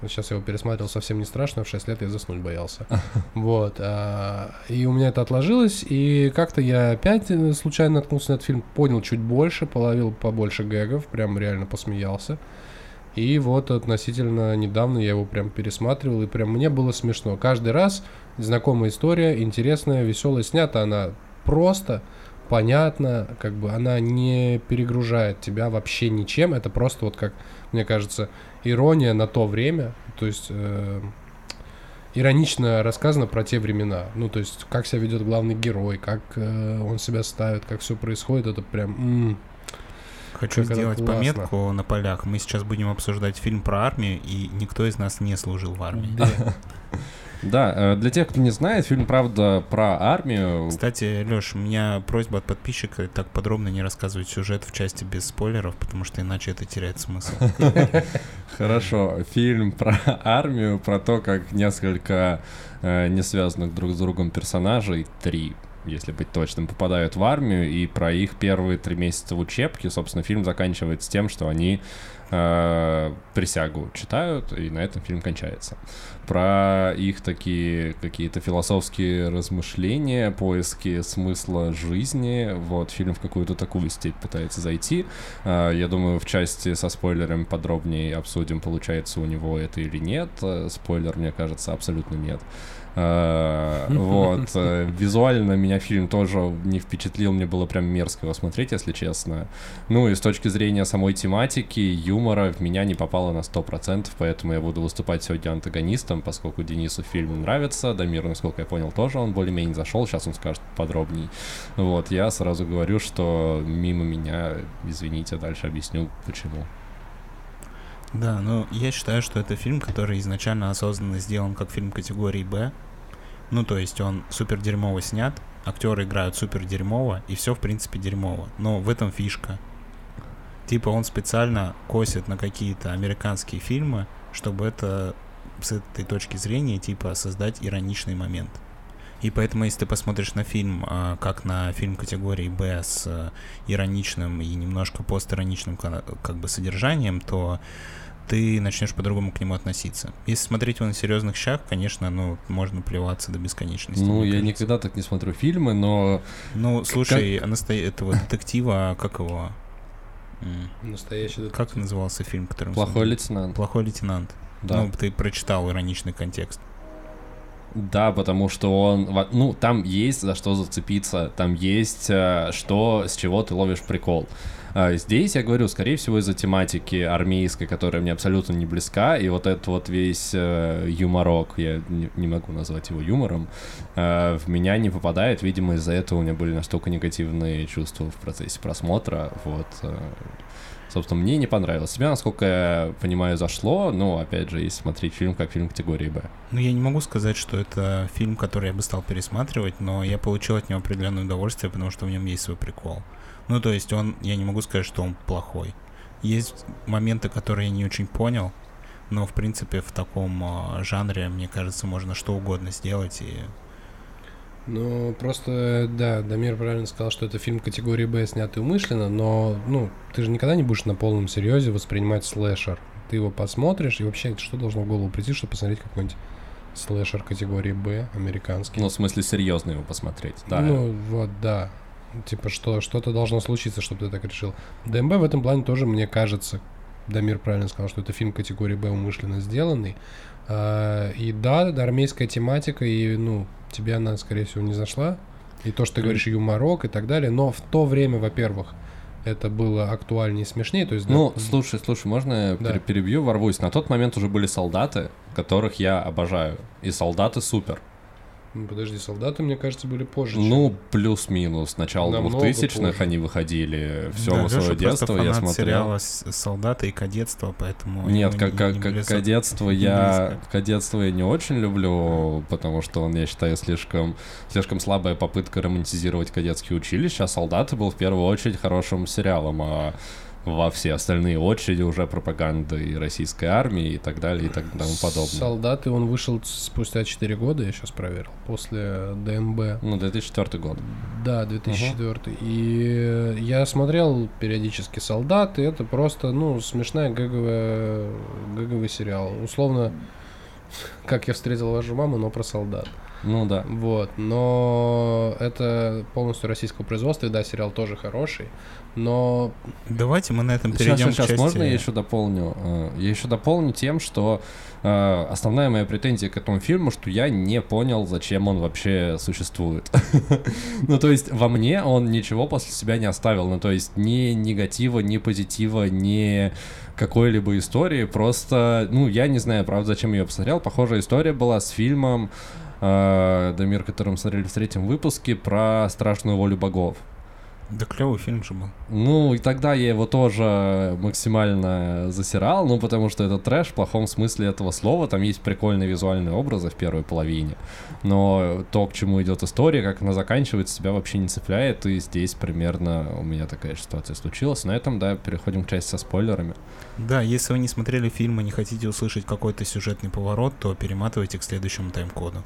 S5: Сейчас я его пересматривал, совсем не страшно, в 6 лет я заснуть боялся. Вот. а, И у меня это отложилось, и как-то я опять э, случайно наткнулся на этот фильм, понял чуть больше, половил побольше гэгов, прям реально посмеялся. И вот относительно недавно я его прям пересматривал, и прям мне было смешно. Каждый раз знакомая история, интересная, веселая. Снята она просто, понятно, как бы она не перегружает тебя вообще ничем. Это просто вот как, мне кажется, ирония на то время. То есть э, иронично рассказано про те времена. Ну, то есть, как себя ведет главный герой, как э, он себя ставит, как все происходит, это прям... м,
S3: Хочу сделать
S5: классно.
S3: пометку на полях. Мы сейчас будем обсуждать фильм про армию, и никто из нас не служил в армии.
S4: Да, э, для тех, кто не знает, фильм, правда, про армию.
S3: Кстати, Леш, у меня просьба от подписчика так подробно не рассказывать сюжет в части без спойлеров, потому что иначе это теряет смысл.
S4: Хорошо, фильм про армию, про то, как несколько э, не связанных друг с другом персонажей, три, если быть точным, попадают в армию, и про их первые три месяца в учебке, собственно, фильм заканчивается тем, что они э, присягу читают, и на этом фильм кончается. Про их такие какие-то философские размышления, поиски смысла жизни, вот, фильм в какую-то такую степь пытается зайти. А, Я думаю, в части со спойлерами подробнее обсудим, получается у него это или нет. Э, Спойлер, мне кажется, абсолютно нет. А, Вот. э, Визуально меня фильм тоже не впечатлил, мне было прям мерзко его смотреть, если честно. Ну и с точки зрения самой тематики, юмора в меня не попало на 100%, поэтому я буду выступать сегодня антагонистом, поскольку Денису фильм нравится, Дамир, насколько я понял, тоже он более-менее зашел, сейчас он скажет подробней. Вот, я сразу говорю, что мимо меня, извините, дальше объясню, почему.
S3: Да, ну я считаю, что это фильм, который изначально осознанно сделан как фильм категории Б. Ну, то есть он супер дерьмово снят, актеры играют супер дерьмово, и все в принципе дерьмово. Но в этом фишка. Типа он специально косит на какие-то американские фильмы, чтобы это с этой точки зрения, типа, создать ироничный момент. И поэтому, если ты посмотришь на фильм, а, как на фильм категории Б с а, ироничным и немножко постироничным как бы содержанием, то ты начнешь по-другому к нему относиться. Если смотреть его на серьезных щах, конечно, ну, можно плеваться до бесконечности.
S4: Ну, я кажется. никогда так не смотрю фильмы, но...
S3: Ну, слушай, как... настоя... этого детектива, как его?
S5: Настоящий детектив.
S3: Как назывался фильм, который
S4: Плохой лейтенант.
S3: Плохой лейтенант. Да. Ну, ты прочитал ироничный контекст.
S4: Да, потому что он, ну, там есть за что зацепиться, там есть э, что, с чего ты ловишь прикол. А здесь, я говорю, скорее всего, из-за тематики армейской, которая мне абсолютно не близка, и вот этот вот весь э, юморок, я не, могу назвать его юмором, э, в меня не попадает. Видимо, из-за этого у меня были настолько негативные чувства в процессе просмотра. Вот. Э, собственно, мне не понравилось. Тебя, насколько я понимаю, зашло, но, опять же, если смотреть фильм как фильм категории «Б».
S3: Ну, я не могу сказать, что это фильм, который я бы стал пересматривать, но я получил от него определенное удовольствие, потому что в нем есть свой прикол. Ну, то есть он, я не могу сказать, что он плохой. Есть моменты, которые я не очень понял, но, в принципе, в таком э, жанре, мне кажется, можно что угодно сделать и...
S5: Ну, просто, да, Дамир правильно сказал, что это фильм категории Б, снятый умышленно, но, ну, ты же никогда не будешь на полном серьезе воспринимать слэшер. Ты его посмотришь, и вообще, что должно в голову прийти, чтобы посмотреть какой-нибудь слэшер категории Б, американский.
S4: Ну, в смысле, серьезно его посмотреть, да.
S5: Ну, вот, да. Типа, что что-то должно случиться, чтобы ты так решил. ДМБ в этом плане тоже, мне кажется, Дамир правильно сказал, что это фильм категории Б умышленно сделанный. А, и да, армейская тематика, и, ну, тебе она, скорее всего, не зашла. И то, что ты говоришь, юморок и так далее. Но в то время, во-первых, это было актуальнее и смешнее. То есть,
S4: ну, да, слушай, слушай, можно я да. перебью, ворвусь? На тот момент уже были солдаты, которых я обожаю. И солдаты супер.
S5: Ну, подожди, солдаты, мне кажется, были позже.
S4: Ну, плюс-минус. Начало 2000-х они выходили. Все да, свое детство я смотрел.
S3: сериала «Солдаты» и «Кадетство», поэтому...
S4: Нет, как, как, как кадетство я... Кадетство я не очень люблю, потому что он, я считаю, слишком, слишком слабая попытка романтизировать кадетские училища, а «Солдаты» был в первую очередь хорошим сериалом, а во все остальные очереди уже пропаганды и российской армии и так далее и так тому подобное.
S5: Солдаты он вышел спустя 4 года, я сейчас проверил, после ДМБ.
S4: Ну, 2004 год.
S5: Да, 2004. Угу. И я смотрел периодически «Солдаты», это просто, ну, смешная гэговая, гэговый сериал. Условно, как я встретил вашу маму, но про солдат.
S4: Ну да.
S5: Вот, но это полностью российского производства, и да, сериал тоже хороший но...
S3: Давайте мы на этом перейдем
S4: сейчас, сейчас, к части... можно я еще дополню? Э, я еще дополню тем, что э, основная моя претензия к этому фильму, что я не понял, зачем он вообще существует. ну, то есть во мне он ничего после себя не оставил. Ну, то есть ни негатива, ни позитива, ни какой-либо истории. Просто, ну, я не знаю, правда, зачем я ее посмотрел. Похожая история была с фильмом э, Дамир, который мы смотрели в третьем выпуске, про страшную волю богов.
S3: Да клевый фильм же был.
S4: Ну, и тогда я его тоже максимально засирал, ну, потому что это трэш в плохом смысле этого слова. Там есть прикольные визуальные образы в первой половине. Но то, к чему идет история, как она заканчивается, себя вообще не цепляет. И здесь примерно у меня такая ситуация случилась. На этом, да, переходим к части со спойлерами.
S3: Да, если вы не смотрели фильм и не хотите услышать какой-то сюжетный поворот, то перематывайте к следующему тайм-коду.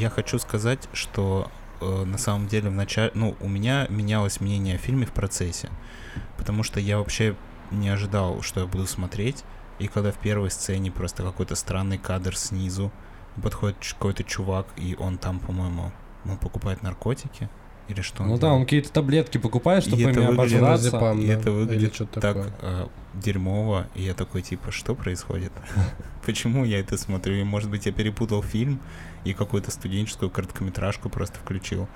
S3: Я хочу сказать, что э, на самом деле в начале, ну, у меня менялось мнение о фильме в процессе, потому что я вообще не ожидал, что я буду смотреть, и когда в первой сцене просто какой-то странный кадр снизу, подходит какой-то чувак, и он там, по-моему, он покупает наркотики, или что
S4: Ну да, он какие-то таблетки покупает, чтобы ими
S3: обожраться. И да? это выглядит так э, дерьмово, и я такой, типа, что происходит? Почему я это смотрю? И, может быть, я перепутал фильм и какую-то студенческую короткометражку просто включил.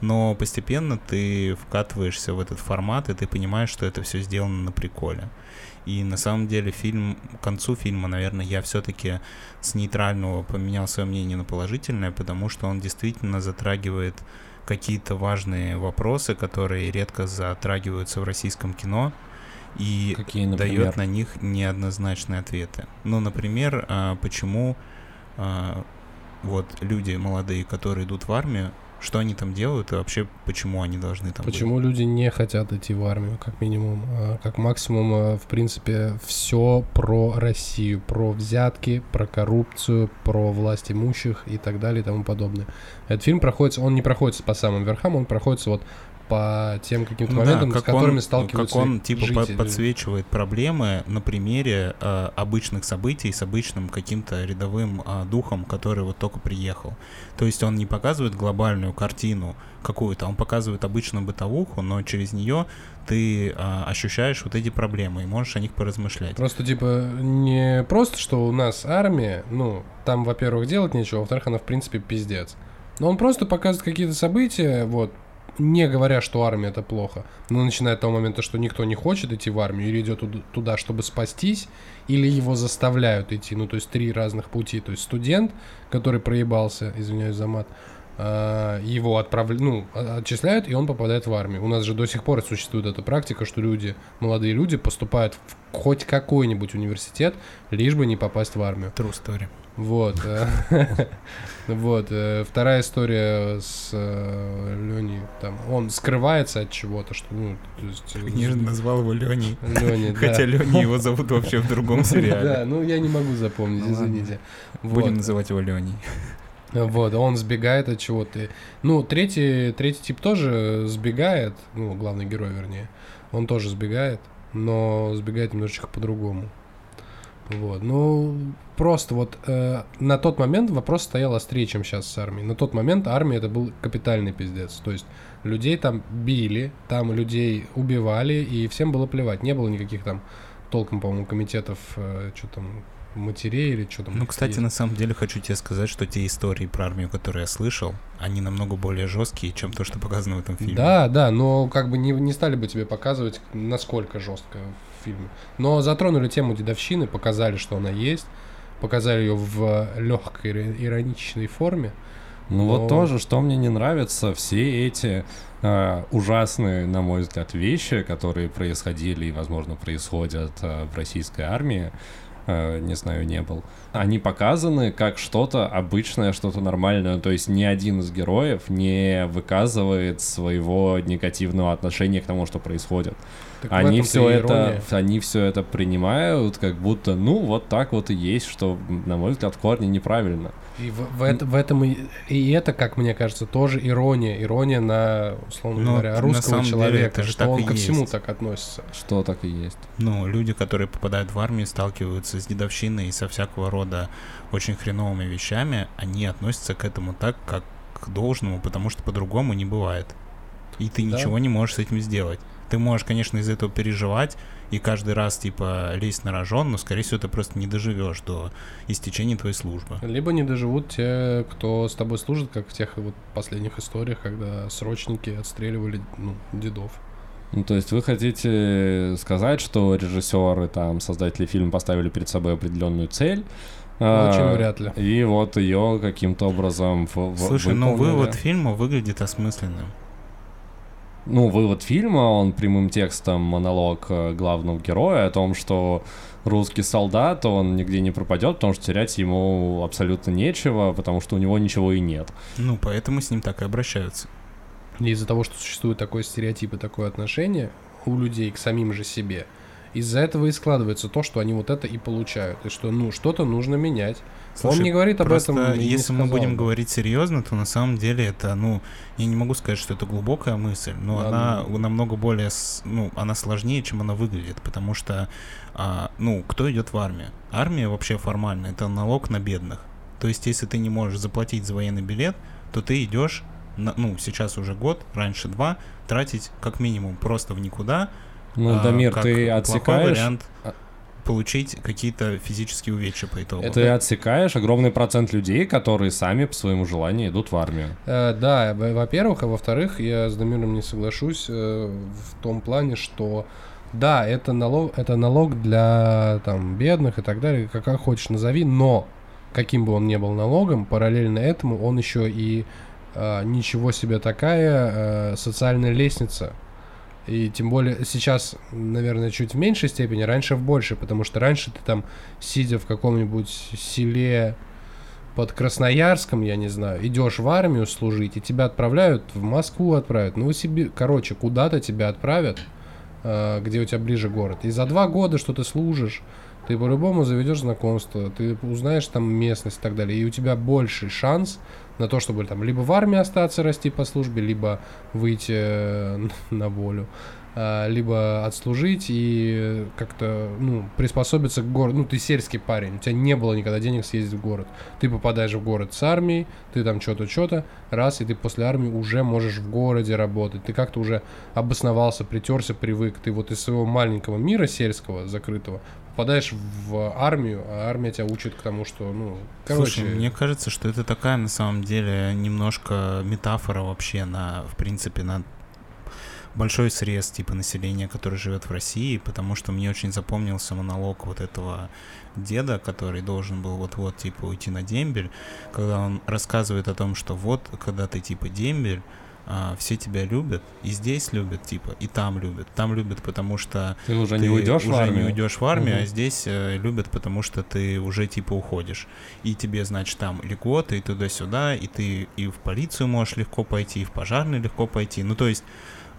S3: Но постепенно ты вкатываешься в этот формат, и ты понимаешь, что это все сделано на приколе. И на самом деле фильм, к концу фильма, наверное, я все-таки с нейтрального поменял свое мнение на положительное, потому что он действительно затрагивает какие-то важные вопросы, которые редко затрагиваются в российском кино и Какие, дает на них неоднозначные ответы. Ну, например, а, почему а, вот люди молодые, которые идут в армию, Что они там делают и вообще почему они должны там
S5: Почему
S3: быть?
S5: люди не хотят идти в армию, как минимум? А, Как максимум, а, в принципе, все про Россию, про взятки, про коррупцию, про власть имущих и так далее и тому подобное. Этот фильм проходится, он не проходится по самым верхам, он проходится вот по тем каким-то
S3: Ну да,
S5: моментам, с
S3: как
S5: которыми
S3: он,
S5: сталкиваются
S3: Как он типа
S5: жители.
S3: подсвечивает проблемы на примере э, обычных событий с обычным каким-то рядовым э, духом, который вот только приехал. То есть он не показывает глобальную картину какую-то, он показывает обычную бытовуху, но через нее ты э, ощущаешь вот эти проблемы и можешь о них поразмышлять.
S5: Просто, типа, не просто, что у нас армия, ну, там, во-первых, делать нечего, во-вторых, она, в принципе, пиздец. Но он просто показывает какие-то события, вот, не говоря, что армия это плохо. Но начиная от того момента, что никто не хочет идти в армию, или идет туд- туда, чтобы спастись, или его заставляют идти. Ну, то есть три разных пути. То есть студент, который проебался, извиняюсь за мат, а, его отправляют, ну, а- отчисляют, и он попадает в армию. У нас же до сих пор существует эта практика, что люди, молодые люди, поступают в хоть какой-нибудь университет, лишь бы не попасть в армию.
S3: True story.
S5: Вот. э, Вот. э, Вторая история с Леней. Там, он скрывается от чего-то, что, ну, то есть... э,
S3: Я же назвал его Леней.
S5: Леней, да.
S3: Хотя Леней его зовут вообще в другом
S5: Да,
S3: сериале.
S5: ну я не могу запомнить,
S3: Ну
S5: извините.
S3: Будем называть его Леней.
S5: Вот, он сбегает от чего-то. Ну, третий, третий тип тоже сбегает, ну, главный герой, вернее. Он тоже сбегает, но сбегает немножечко по-другому. Вот, ну, просто вот э, на тот момент вопрос стоял острее, чем сейчас с армией. На тот момент армия это был капитальный пиздец. То есть людей там били, там людей убивали, и всем было плевать. Не было никаких там толком, по-моему, комитетов, э, что там, матерей или что там.
S3: Ну, кстати,
S5: есть.
S3: на самом деле хочу тебе сказать, что те истории про армию, которые я слышал, они намного более жесткие, чем то, что показано в этом фильме.
S5: Да, да, но как бы не, не стали бы тебе показывать, насколько жестко фильме. Но затронули тему дедовщины, показали, что она есть, показали ее в легкой иро- ироничной форме.
S4: Ну
S5: Но-
S4: вот тоже, что мне не нравится, все эти э, ужасные, на мой взгляд, вещи, которые происходили и, возможно, происходят э, в российской армии, э, не знаю, не был, они показаны как что-то обычное, что-то нормальное. То есть ни один из героев не выказывает своего негативного отношения к тому, что происходит.
S5: Так
S4: Они все это, они все это принимают, как будто, ну, вот так вот и есть, что, на мой взгляд, в корне неправильно.
S5: И в, в это- в этом и, и это, как мне кажется, тоже ирония. Ирония на, условно
S3: Ну,
S5: говоря,
S3: на
S5: русского
S3: самом деле
S5: человека,
S3: же
S5: что он ко всему
S3: есть.
S5: так относится.
S4: Что так и есть.
S3: Ну, люди, которые попадают в армию, сталкиваются с дедовщиной и со всякого рода очень хреновыми вещами, они относятся к этому так, как к должному, потому что по-другому не бывает. И ты
S5: Да.
S3: ничего не можешь с этим сделать. Ты можешь, конечно, из этого переживать и каждый раз, типа, лезть на рожон, но, скорее всего, ты просто не доживешь до истечения твоей службы.
S5: Либо не доживут те, кто с тобой служит, как в тех вот последних историях, когда срочники отстреливали ну, дедов.
S4: Ну, то есть вы хотите сказать, что режиссеры, там, создатели фильма поставили перед собой определенную цель, а,
S5: Очень вряд ли.
S4: И вот ее каким-то образом в, в-
S3: Слушай, ну
S4: выполнили.
S3: вывод фильма выглядит осмысленным.
S4: Ну, вывод фильма, он прямым текстом монолог э, главного героя о том, что русский солдат, он нигде не пропадет, потому что терять ему абсолютно нечего, потому что у него ничего и нет.
S3: Ну, поэтому с ним так и обращаются.
S5: Из-за того, что существует такой стереотип и такое отношение у людей к самим же себе, из-за этого и складывается то, что они вот это и получают. И что, ну, что-то нужно менять.
S3: Слушай,
S5: Он не говорит об
S3: Просто
S5: этом. не
S3: если мы будем говорить серьезно, то на самом деле это, ну, я не могу сказать, что это глубокая мысль, но
S5: Да,
S3: она намного более, ну, она сложнее, чем она выглядит, потому что, а, ну, кто идет в армию? Армия вообще формально это налог на бедных. То есть, если ты не можешь заплатить за военный билет, то ты идешь, на, ну, сейчас уже год, раньше два, тратить как минимум просто в никуда.
S4: Ну,
S3: а,
S4: Дамир, ты отсекаешь...
S3: вариант
S4: а-
S3: получить какие-то физические увечья по итогу.
S4: Ты отсекаешь огромный процент людей, которые сами по своему желанию идут в армию.
S5: Э, да, во- во-первых, а во-вторых, я с Дамиром не соглашусь э, в том плане, что да, это налог, это налог для там бедных и так далее, как, как хочешь назови, но каким бы он ни был налогом, параллельно этому он еще и э, ничего себе такая э, социальная лестница. И тем более сейчас, наверное, чуть в меньшей степени, раньше в большей, потому что раньше ты там, сидя в каком-нибудь селе, под Красноярском, я не знаю, идешь в армию служить, и тебя отправляют в Москву, отправят, ну себе, короче, куда-то тебя отправят, э, где у тебя ближе город. И за два года, что ты служишь, ты по-любому заведешь знакомство, ты узнаешь там местность и так далее, и у тебя больший шанс на то, чтобы там либо в армии остаться, расти по службе, либо выйти э, на волю. А, либо отслужить и как-то, ну, приспособиться к городу. Ну, ты сельский парень, у тебя не было никогда денег съездить в город. Ты попадаешь в город с армией, ты там что-то, что-то, раз, и ты после армии уже можешь в городе работать. Ты как-то уже обосновался, притерся, привык. Ты вот из своего маленького мира сельского, закрытого, попадаешь в армию, а армия тебя учит к тому, что, ну,
S3: короче... Слушай, мне кажется, что это такая, на самом деле, немножко метафора вообще на, в принципе, на большой срез типа населения, который живет в России, потому что мне очень запомнился монолог вот этого деда, который должен был вот-вот типа уйти на дембель, когда он рассказывает о том, что вот, когда ты типа дембель, а, все тебя любят, и здесь любят, типа, и там любят. Там любят, потому что
S4: ты уже ты не уйдешь
S3: уже
S4: в армию.
S3: не уйдешь в армию, угу. а здесь э, любят, потому что ты уже типа уходишь. И тебе, значит, там льготы, и туда-сюда, и ты и в полицию можешь легко пойти, и в пожарный легко пойти. Ну, то есть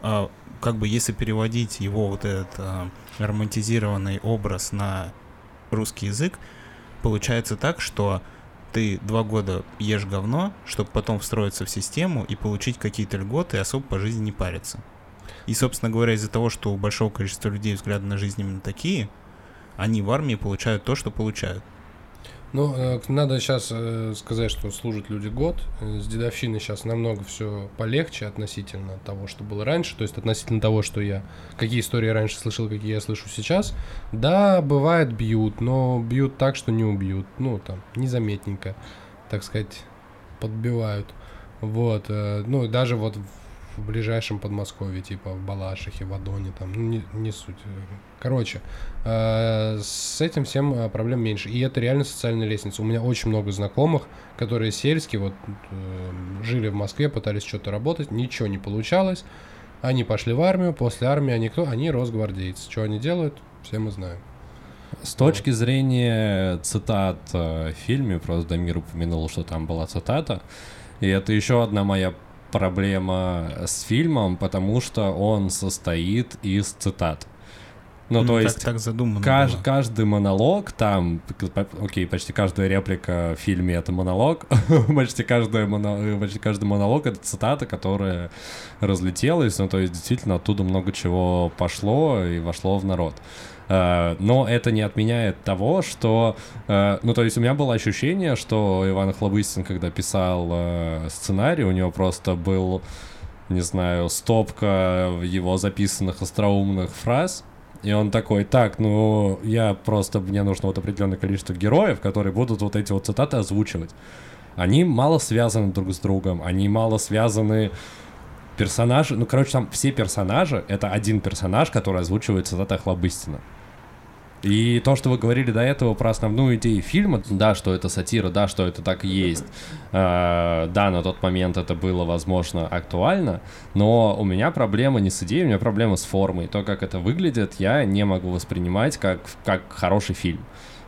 S3: а, как бы если переводить его вот этот а, романтизированный образ на русский язык, получается так, что ты два года ешь говно, чтобы потом встроиться в систему и получить какие-то льготы и особо по жизни не париться. И, собственно говоря, из-за того, что у большого количества людей взгляды на жизнь именно такие, они в армии получают то, что получают.
S5: Ну, э, надо сейчас э, сказать, что служат люди год. Э, с дедовщиной сейчас намного все полегче относительно того, что было раньше. То есть относительно того, что я... Какие истории раньше слышал, какие я слышу сейчас. Да, бывает бьют, но бьют так, что не убьют. Ну, там, незаметненько, так сказать, подбивают. Вот. Ну, даже вот в ближайшем Подмосковье, типа в Балашихе, в Адоне, там, ну, не, не суть. Короче, с этим всем э, проблем меньше. И это реально социальная лестница. У меня очень много знакомых, которые сельские, вот э, жили в Москве, пытались что-то работать, ничего не получалось. Они пошли в армию, после армии они кто? Они росгвардейцы. Что они делают, все мы знаем.
S4: С точки вот. зрения цитат э, в фильме, просто Дамир упомянул, что там была цитата, и это еще одна моя проблема с фильмом, потому что он состоит из цитат. Ну, ну то так, есть
S3: так задумано
S4: кажд, каждый монолог там, окей, почти каждая реплика в фильме это монолог, почти, каждая моно, почти каждый монолог это цитата, которая разлетелась, ну то есть действительно оттуда много чего пошло и вошло в народ. Uh, но это не отменяет того, что... Uh, ну, то есть у меня было ощущение, что Иван Хлобыстин, когда писал сценарий, у него просто был, не знаю, стопка его записанных остроумных фраз, и он такой, так, ну, я просто, мне нужно вот определенное количество героев, которые будут вот эти вот цитаты озвучивать. Они мало связаны друг с другом, они мало связаны персонажи, ну, короче, там все персонажи, это один персонаж, который озвучивает цитаты Хлобыстина. И то, что вы говорили до этого про основную идею фильма, да, что это сатира, да, что это так и есть, э, да, на тот момент это было, возможно, актуально, но у меня проблема не с идеей, у меня проблема с формой. То, как это выглядит, я не могу воспринимать как, как хороший фильм.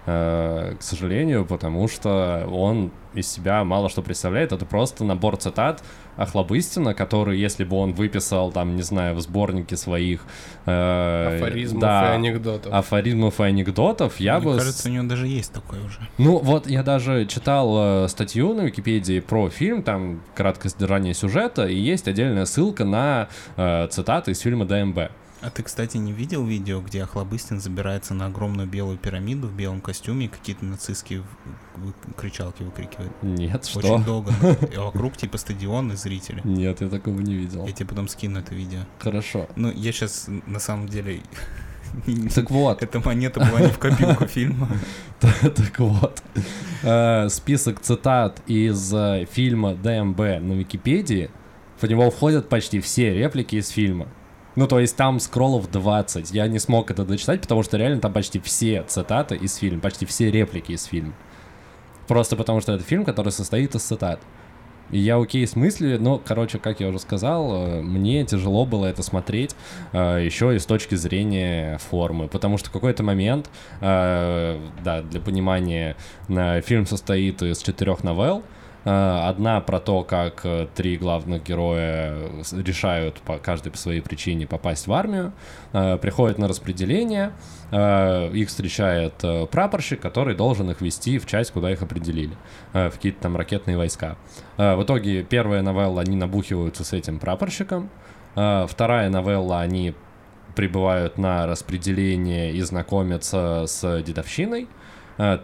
S4: Э, к сожалению, потому что он из себя мало что представляет. Это просто набор цитат Охлобыстина, который, если бы он выписал, там, не знаю, в сборнике своих...
S5: Э, афоризмов да, и анекдотов.
S4: Афоризмов и анекдотов, я
S3: Мне
S4: бы...
S3: кажется, у него даже есть такой уже.
S4: Ну, вот я даже читал э, статью на Википедии про фильм, там краткое содержание сюжета, и есть отдельная ссылка на э, цитаты из фильма ДМБ.
S3: А ты, кстати, не видел видео, где Охлобыстин забирается на огромную белую пирамиду в белом костюме и какие-то нацистские кричалки выкрикивает?
S4: Нет, что?
S3: Очень долго. И вокруг типа стадион и зрители.
S4: Нет, я такого не видел.
S3: Я тебе потом скину это видео.
S4: Хорошо.
S3: Ну, я сейчас на самом деле
S4: так вот.
S3: Эта монета была не в копилку фильма.
S4: Так вот. Э, список цитат из э, фильма ДМБ на Википедии. В него входят почти все реплики из фильма. Ну, то есть там скроллов 20. Я не смог это дочитать, потому что реально там почти все цитаты из фильма, почти все реплики из фильма. Просто потому что это фильм, который состоит из цитат. И я окей с мыслью, но, короче, как я уже сказал, э, мне тяжело было это смотреть э, еще и с точки зрения формы, потому что какой-то момент, э, да, для понимания, э, фильм состоит из четырех новелл, одна про то, как э, три главных героя решают по каждой по своей причине попасть в армию, э, приходят на распределение, их встречает прапорщик, который должен их вести в часть, куда их определили, в какие-то там ракетные войска. В итоге первая новелла, они набухиваются с этим прапорщиком, вторая новелла, они прибывают на распределение и знакомятся с дедовщиной, Э,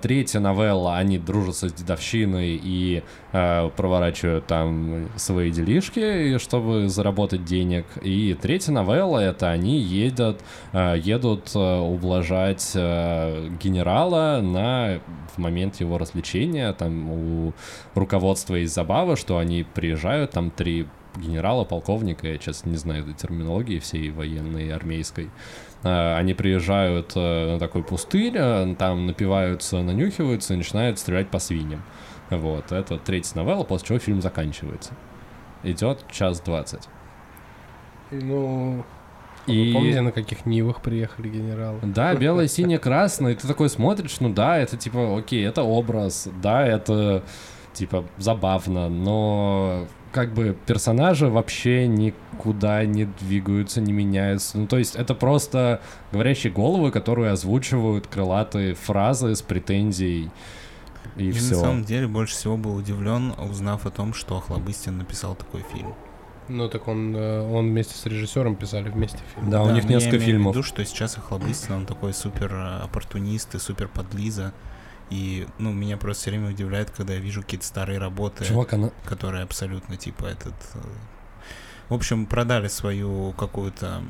S4: третья новелла, они дружатся с дедовщиной и э, проворачивают там свои делишки, чтобы заработать денег. И третья новелла — это они едут, э, едут э, ублажать э, генерала на в момент его развлечения. Там у руководства есть забава, что они приезжают, там три генерала, полковника, я сейчас не знаю этой терминологии всей военной, армейской, Э, они приезжают э, на такой пустырь, э, там напиваются, нанюхиваются и начинают стрелять по свиньям. Вот, это третья новелла, после чего фильм заканчивается. Идет час двадцать.
S5: Ну, и... Вы помните, на каких Нивах приехали генералы?
S4: Да, белое, синее, красное. И ты такой смотришь, ну да, это типа, окей, это образ, да, это типа забавно, но как бы персонажи вообще никуда не двигаются, не меняются. Ну, то есть это просто говорящие головы, которые озвучивают крылатые фразы с претензией. И Я все.
S3: на самом деле больше всего был удивлен, узнав о том, что Охлобыстин написал такой фильм.
S5: Ну так он, э, он вместе с режиссером писали вместе фильм.
S4: Да, да у них несколько
S3: я
S4: фильмов.
S3: Я в виду, что сейчас Охлобыстин, он такой супер э, оппортунист и супер подлиза. И, ну, меня просто все время удивляет, когда я вижу какие-то старые работы,
S4: Чувак, она...
S3: которые абсолютно, типа, этот... Э, в общем, продали свою какую-то...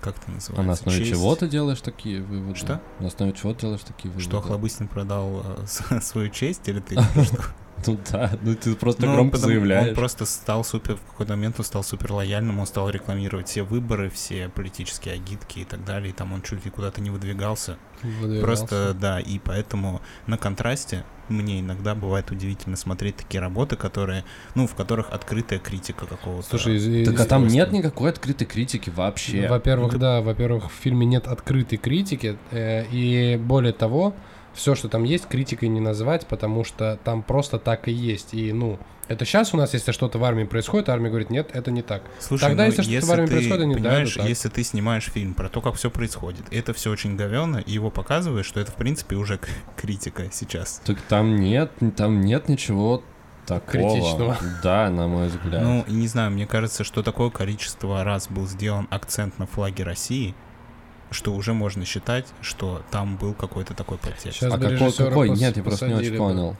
S3: Как это называется? А
S4: на основе Честь. чего ты делаешь такие выводы?
S3: Что?
S4: На основе чего ты делаешь такие выводы?
S3: Что Охлобыстин продал э, свою честь или ты что?
S4: Ну да, ну ты просто ну, громко заявляешь.
S3: Он просто стал супер, в какой-то момент он стал супер лояльным, он стал рекламировать все выборы, все политические агитки и так далее, и там он чуть ли куда-то не выдвигался. выдвигался. Просто, да, и поэтому на контрасте мне иногда бывает удивительно смотреть такие работы, которые, ну, в которых открытая критика какого-то.
S4: Слушай, из, так а там нет никакой открытой критики вообще.
S5: Во-первых, да, во-первых, в фильме нет открытой критики, э, и более того, все, что там есть, критикой не назвать, потому что там просто так и есть. И, ну, это сейчас у нас, если что-то в армии происходит, армия говорит, нет, это не так.
S3: Слушай, Тогда, ну, если что-то в армии ты, происходит, не да, это так. Если ты снимаешь фильм про то, как все происходит, это все очень говенно, и его показываешь, что это, в принципе, уже критика сейчас.
S4: Так там нет, там нет ничего такого.
S5: Критичного.
S4: Да, на мой взгляд.
S3: Ну, не знаю, мне кажется, что такое количество раз был сделан акцент на флаге России, что уже можно считать, что там был какой-то такой подтекст.
S4: Сейчас а какой, какой? Нет, я просто не очень понял.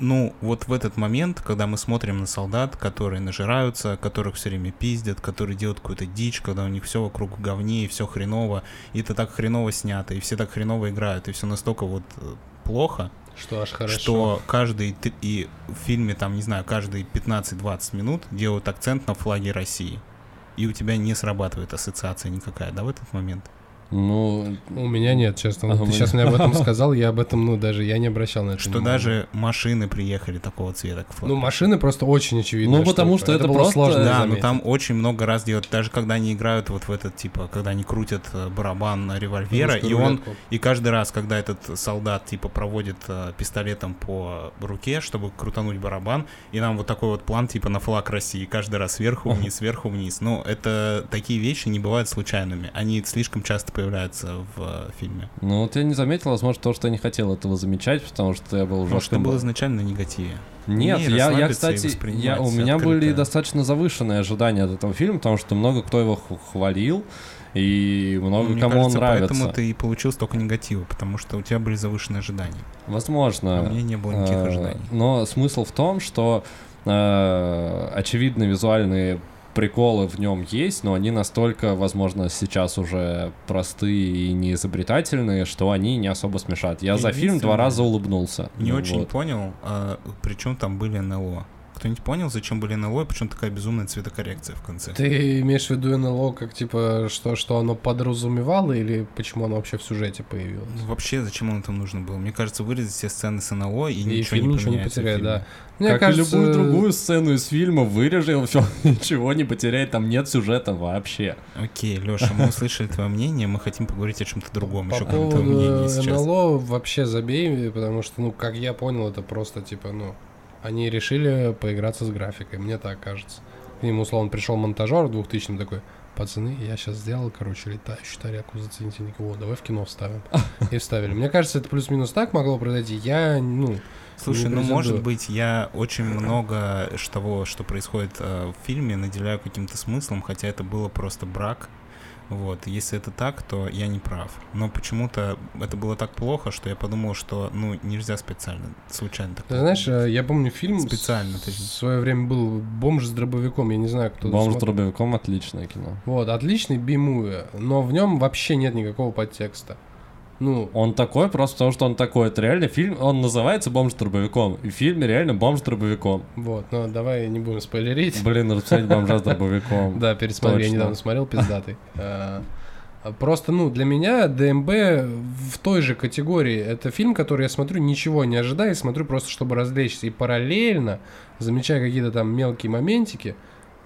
S3: Ну, вот в этот момент, когда мы смотрим на солдат, которые нажираются, которых все время пиздят, которые делают какую-то дичь, когда у них все вокруг в говне, и все хреново, и это так хреново снято, и все так хреново играют, и все настолько вот э, плохо,
S5: что аж хорошо.
S3: Что каждый, и в фильме там, не знаю, каждые 15-20 минут делают акцент на флаге России и у тебя не срабатывает ассоциация никакая, да, в этот момент?
S4: Ну,
S5: у меня нет, честно. А Ты сейчас мне об этом сказал, я об этом, ну, даже я не обращал на это.
S3: Что даже машины приехали такого цвета к
S5: Ну, машины просто очень очевидно.
S4: Ну, потому что, это, это просто сложно.
S3: Да, но там очень много раз делают, даже когда они играют вот в этот, типа, когда они крутят э, барабан револьвера, и он, и каждый раз, когда этот солдат, типа, проводит э, пистолетом по руке, чтобы крутануть барабан, и нам вот такой вот план, типа, на флаг России, каждый раз сверху вниз, сверху вниз. Ну, это такие вещи не бывают случайными. Они слишком часто появляется в э, фильме.
S4: Ну вот я не заметил, возможно, то, что я не хотел этого замечать, потому что я был уже...
S3: Может, ты был изначально на негативе.
S4: Нет, я, я, кстати, я, у меня открыто. были достаточно завышенные ожидания от этого фильма, потому что много кто его хвалил, и много
S3: Мне
S4: кому
S3: кажется,
S4: он нравится.
S3: Поэтому ты и получил столько негатива, потому что у тебя были завышенные ожидания.
S4: Возможно.
S3: А у меня не было никаких
S4: э,
S3: ожиданий.
S4: Но смысл в том, что э, очевидно визуальные приколы в нем есть, но они настолько, возможно, сейчас уже простые и неизобретательные, что они не особо смешат. Я за фильм два раза улыбнулся.
S3: Не ну, очень вот. понял, а при чем там были НЛО? Кто-нибудь понял, зачем были НЛО и почему такая безумная цветокоррекция в конце?
S5: Ты имеешь в виду НЛО как, типа, что, что оно подразумевало или почему оно вообще в сюжете появилось?
S3: Вообще, зачем оно там нужно было? Мне кажется, вырезать все сцены с НЛО и,
S5: И
S3: ничего
S5: фильм
S3: не
S5: ничего не потеряет, да. Мне
S4: как
S5: кажется,
S4: и любую другую сцену из фильма, вырежем, все, ничего не потеряет, там нет сюжета вообще.
S3: Окей, Леша, мы услышали твое мнение, мы хотим поговорить о чем-то другом, еще кроме твоего мнения сейчас.
S5: НЛО вообще забей, потому что, ну, как я понял, это просто, типа, ну, они решили поиграться с графикой, мне так кажется. К ним, условно, пришел монтажер в 2000 такой, пацаны, я сейчас сделал, короче, летающую тарелку, зацените никого, давай в кино вставим. И вставили. Мне кажется, это плюс-минус так могло произойти. Я, ну,
S3: Слушай, ну может быть, я очень много того, что происходит э, в фильме, наделяю каким-то смыслом, хотя это было просто брак. Вот, если это так, то я не прав. Но почему-то это было так плохо, что я подумал, что ну нельзя специально, случайно так.
S5: ты знаешь, э, я помню фильм,
S3: Специально,
S5: в
S3: точнее.
S5: свое время был «Бомж с дробовиком», я не знаю, кто
S4: Бомж с дробовиком отличное кино.
S5: Вот, отличный би-муви, но в нем вообще нет никакого подтекста. Ну,
S4: Он такой просто потому, что он такой. Это реально фильм, он называется «Бомж с дробовиком». И в фильме реально «Бомж с дробовиком».
S5: вот, но давай не будем спойлерить.
S4: Блин, надо посмотреть «Бомжа с дробовиком».
S5: Да, пересмотри, я недавно смотрел, пиздатый. А, а Просто, ну, для меня ДМБ в той же категории. Это фильм, который я смотрю, ничего не ожидая, и смотрю просто, чтобы развлечься. И параллельно, замечая какие-то там мелкие моментики,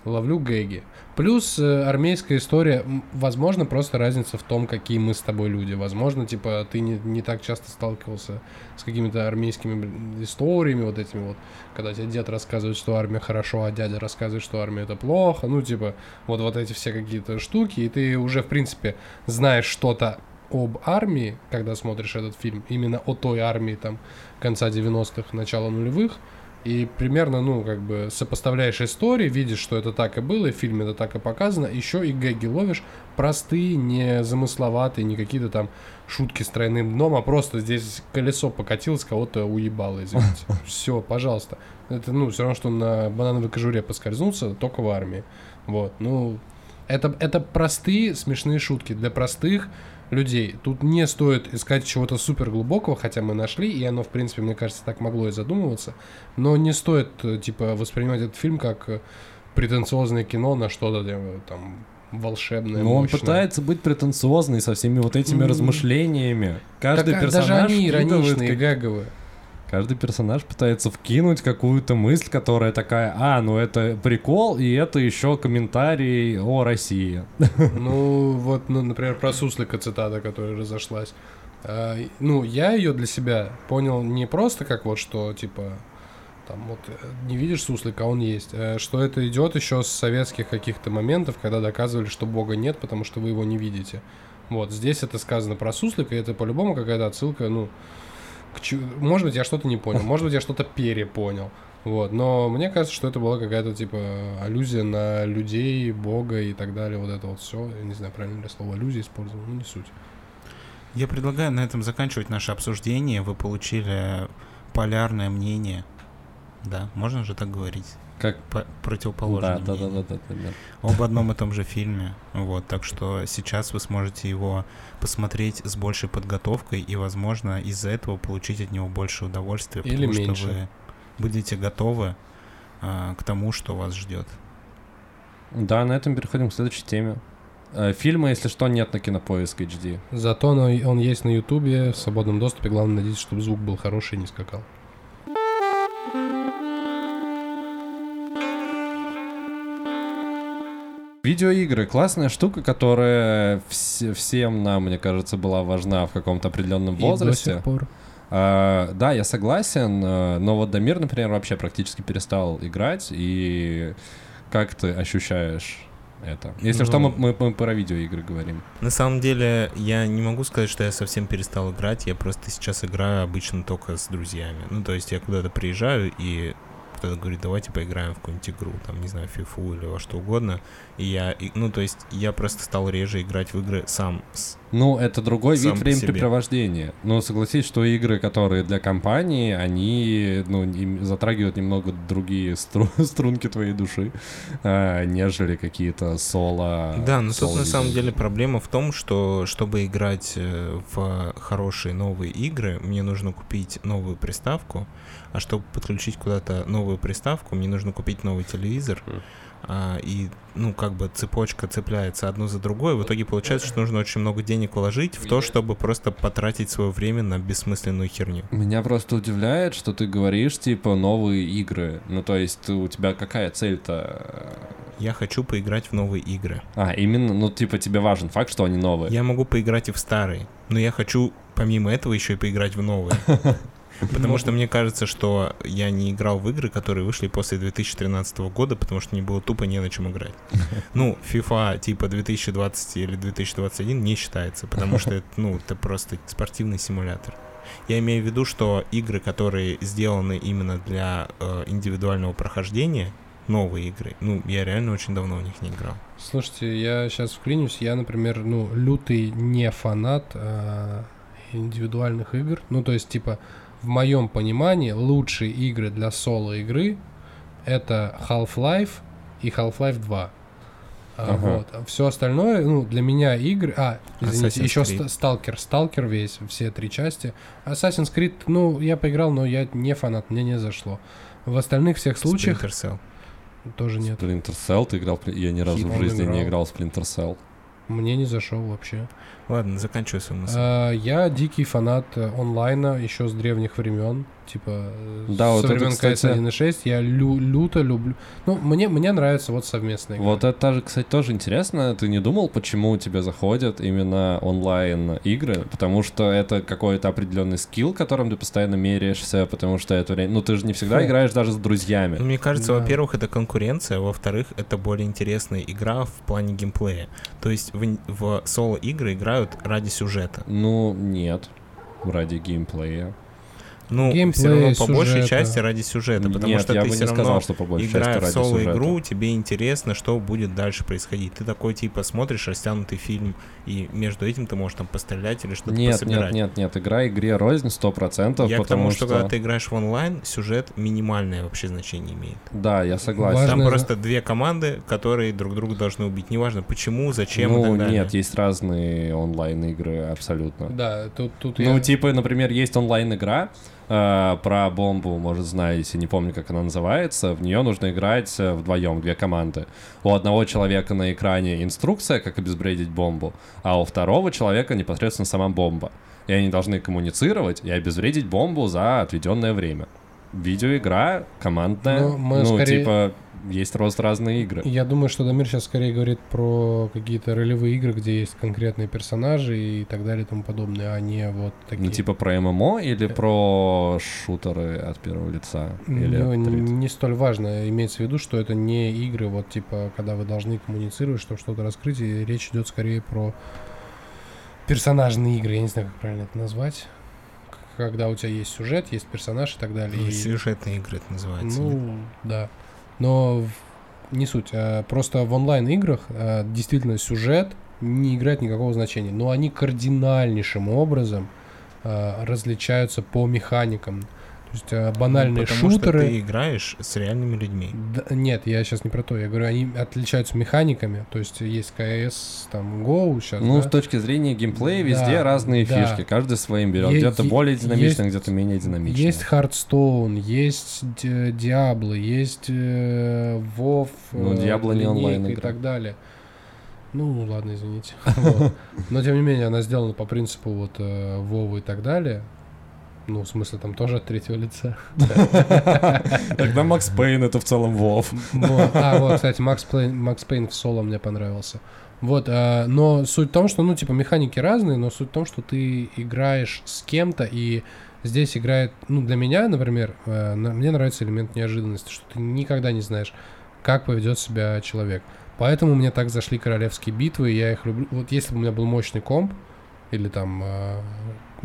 S5: ловлю гэги. Плюс э, армейская история, возможно, просто разница в том, какие мы с тобой люди. Возможно, типа, ты не, не так часто сталкивался с какими-то армейскими историями, вот этими вот, когда тебе дед рассказывает, что армия хорошо, а дядя рассказывает, что армия это плохо. Ну, типа, вот, вот эти все какие-то штуки, и ты уже, в принципе, знаешь что-то об армии, когда смотришь этот фильм, именно о той армии, там, конца 90-х, начала нулевых, и примерно, ну, как бы сопоставляешь истории, видишь, что это так и было, и в фильме это так и показано, еще и гэги ловишь простые, не замысловатые, не какие-то там шутки с тройным дном, а просто здесь колесо покатилось, кого-то уебало, извините. Все, пожалуйста. Это, ну, все равно, что на банановой кожуре поскользнуться, только в армии. Вот, ну, это, это простые смешные шутки для простых людей. Тут не стоит искать чего-то супер глубокого, хотя мы нашли, и оно, в принципе, мне кажется, так могло и задумываться. Но не стоит, э, типа, воспринимать этот фильм как э, претенциозное кино на что-то э, там волшебное,
S4: Но он
S5: мощное.
S4: пытается быть претенциозный со всеми вот этими
S5: М.
S4: размышлениями. Каждый
S5: Так, а,
S4: персонаж
S5: даже они ироничные,
S4: как-
S5: гэговые.
S4: Каждый персонаж пытается вкинуть какую-то мысль, которая такая, а, ну это прикол, и это еще комментарий о России.
S5: Ну, вот, ну, например, про Суслика цитата, которая разошлась. А, ну, я ее для себя понял не просто как вот что, типа, там вот э, не видишь суслика, а он есть. э, Что это идет еще с советских каких-то моментов, когда доказывали, что Бога нет, потому что вы его не видите. Вот, здесь это сказано про суслика, и это по-любому какая-то отсылка, ну, может быть, я что-то не понял, может быть, я что-то перепонял. Вот, но мне кажется, что это была какая-то, типа, аллюзия на людей, Бога и так далее, вот это вот все. Я не знаю, правильно ли слово аллюзия использовал, ну, не суть.
S3: Я предлагаю на этом заканчивать наше обсуждение. Вы получили полярное мнение. Да, можно же так говорить.
S4: Как
S3: По- противоположное
S4: да, да, да, да, да, да.
S3: об одном и том же фильме. Вот, так что сейчас вы сможете его посмотреть с большей подготовкой и, возможно, из-за этого получить от него больше удовольствия,
S5: Или
S3: потому
S5: меньше.
S3: что вы будете готовы а, к тому, что вас ждет.
S4: Да, на этом переходим к следующей теме. Э, Фильма, если что, нет на Кинопоиск HD.
S5: Зато он, он есть на Ютубе в свободном доступе. Главное, надеяться, чтобы звук был хороший и не скакал.
S4: Видеоигры классная штука, которая вс- всем нам, мне кажется, была важна в каком-то определенном
S5: И до
S4: возрасте.
S5: сих пор.
S4: А, да, я согласен, э, но вот Дамир, например, вообще практически перестал играть, и как ты ощущаешь это? Если что, мы,
S3: Ну.
S4: мы- мы про видеоигры говорим.
S3: На самом деле, я не могу сказать, что я совсем перестал играть. Я просто сейчас играю обычно только с друзьями. Ну, то есть я куда-то приезжаю, и кто-то говорит, давайте поиграем в какую-нибудь игру, там, не знаю, фифу или во что угодно. И я, ну, то есть я просто стал реже играть в игры сам с
S4: Ну, это другой
S3: Сам
S4: вид времяпрепровождения. Но согласись, что игры, которые для компании, они ну, им затрагивают немного другие стру- струнки твоей души, а, нежели какие-то соло.
S3: Да, но тут
S4: соло
S3: на самом деле проблема в том, что чтобы играть э, в хорошие новые игры, мне нужно купить новую приставку, а чтобы подключить куда-то новую приставку, мне нужно купить новый телевизор.
S1: Мгм.
S3: А, и, ну, как бы цепочка цепляется одну за другой. В итоге получается, что нужно очень много денег вложить в то, чтобы просто потратить свое время на бессмысленную херню.
S4: Меня просто удивляет, что ты говоришь, типа, новые игры. Ну, то есть, ты- у тебя какая цель-то?
S3: Я хочу поиграть в новые игры.
S4: А, именно, ну, типа, тебе важен факт, что они новые.
S3: Я могу поиграть и в старые, но я хочу помимо этого еще и поиграть в новые. Потому что мне кажется, что я не играл в игры, которые вышли после 2013 года, потому что мне было тупо не на чем играть. Ну, FIFA типа 2020 или 2021 не считается, потому что это, ну, это просто спортивный симулятор. Я имею в виду, что игры, которые сделаны именно для э, индивидуального прохождения, новые игры, ну, я реально очень давно в них не играл.
S5: Слушайте, я сейчас вклинюсь. Я, например, ну, лютый не фанат а, индивидуальных игр. Ну, то есть, типа, в моем понимании лучшие игры для соло-игры это Half-Life и Half-Life 2. А,
S4: Ага.
S5: Вот. Все остальное, ну, для меня игры... А, извините,
S3: Assassin's
S5: еще
S3: Creed.
S5: Сталкер. Сталкер весь, все три части. Assassin's Creed, ну, я поиграл, но я не фанат, мне не зашло. В остальных всех случаях
S3: Splinter Cell.
S5: тоже нет.
S4: Splinter Cell, ты играл? в Я ни разу в
S5: Hitman
S4: жизни не
S5: играл.
S4: играл в Splinter Cell.
S5: Мне не зашел вообще.
S3: Ладно, заканчивай свою мысль.
S5: А, я дикий фанат э, онлайна еще с древних времен. Типа, э,
S4: Да,
S5: со
S4: вот это,
S5: времен
S4: кстати-
S5: CS 1.6 я лю- люто люблю. Ну, мне, мне нравится вот совместная игра.
S4: Вот это, тоже, кстати, тоже интересно. Ты не думал, почему тебе заходят именно онлайн-игры? Потому что это какой-то определенный скилл, которым ты постоянно меряешься, потому что это... ре- Ну, ты же не всегда
S5: Фу.
S4: играешь даже с друзьями.
S3: Ну, Мне кажется,
S5: Да.
S3: во-первых, это конкуренция, во-вторых, это более интересная игра в плане геймплея. То есть в, в соло-игры играют ради сюжета.
S4: Ну, нет. Ради геймплея.
S3: Ну,
S5: Геймплей,
S3: все равно по большей
S5: сюжета.
S3: части ради сюжета, потому
S4: нет,
S3: что
S4: я
S3: ты
S4: бы
S3: все
S4: не
S3: равно,
S4: сказал, что по большей части
S3: играя в
S4: ради
S3: соло-игру, тебе интересно, что будет дальше происходить. Ты такой, типа, смотришь растянутый фильм, и между этим ты можешь там пострелять или что-то
S4: Нет,
S3: пособирать.
S4: нет, нет, нет, игра игре рознь 100%,
S3: Я к
S4: потому
S3: тому, что, когда ты играешь в онлайн, сюжет минимальное вообще значение имеет.
S4: Да, я согласен.
S5: Важно-
S3: Там просто две команды, которые друг друга должны убить. Неважно почему, зачем и
S4: ну,
S3: так далее.
S4: нет, есть разные онлайн-игры, абсолютно.
S5: Да, тут, тут
S4: Ну,
S5: я...
S4: типа, например, есть онлайн-игра э, про бомбу, может, знаете, не помню, как она называется. В нее нужно играть э, вдвоем, две команды. У одного человека на экране инструкция, как обезвредить бомбу, а у второго человека непосредственно сама бомба. И они должны коммуницировать и обезвредить бомбу за отведенное время. Видеоигра командная.
S5: Ну,
S4: Ну,
S5: мы скорее-
S4: типа, есть рост разные игры.
S5: Я думаю, что Дамир сейчас скорее говорит про какие-то ролевые игры, где есть конкретные персонажи и так далее и тому подобное, а не вот такие.
S4: Ну, типа про ММО или про шутеры от первого лица? Или
S5: Ну, не столь важно. Имеется в виду, что это не игры, вот типа, когда вы должны коммуницировать, чтобы что-то раскрыть, и речь идет скорее про персонажные игры. Я не знаю, как правильно это назвать. Когда у тебя есть сюжет, есть персонаж и так далее.
S3: Ну,
S5: и-
S3: Сюжетные игры это называется. нет?
S5: Ну, да. Но не суть. а Просто в онлайн-играх а, действительно сюжет не играет никакого значения. Но они кардинальнейшим образом а, различаются по механикам. То есть а, банальные
S3: Ну, потому
S5: шутеры...
S3: что ты играешь с реальными людьми.
S5: Да, нет, я сейчас не про то. Я говорю, они отличаются механиками. То есть есть КС, там, Go сейчас,
S4: Ну,
S5: да?
S4: с точки зрения геймплея, везде
S5: Да,
S4: разные
S5: да.
S4: фишки. Каждый своим берет.
S5: Е-
S4: где-то более динамично,
S5: есть-
S4: где-то менее динамично.
S5: Есть Hearthstone, есть Diablo, есть э, WoW,
S4: Ну,
S5: э,
S4: Diablo не
S5: линейка
S4: онлайн
S5: и
S4: игра.
S5: так далее. Ну, ладно, извините. Вот. Но, тем не менее, она сделана по принципу вот э, WoW и так далее. Ну, в смысле, там тоже от третьего лица.
S4: Тогда Макс Пейн это в целом Вов.
S5: А, вот, кстати, Макс Пейн, в соло мне понравился. Вот, а, но суть в том, что, ну, типа, механики разные, но суть в том, что ты играешь с кем-то, и здесь играет, ну, для меня, например, э, на- мне нравится элемент неожиданности, что ты никогда не знаешь, как поведет себя человек. Поэтому мне так зашли королевские битвы, и я их люблю. Вот если бы у меня был мощный комп, или там э,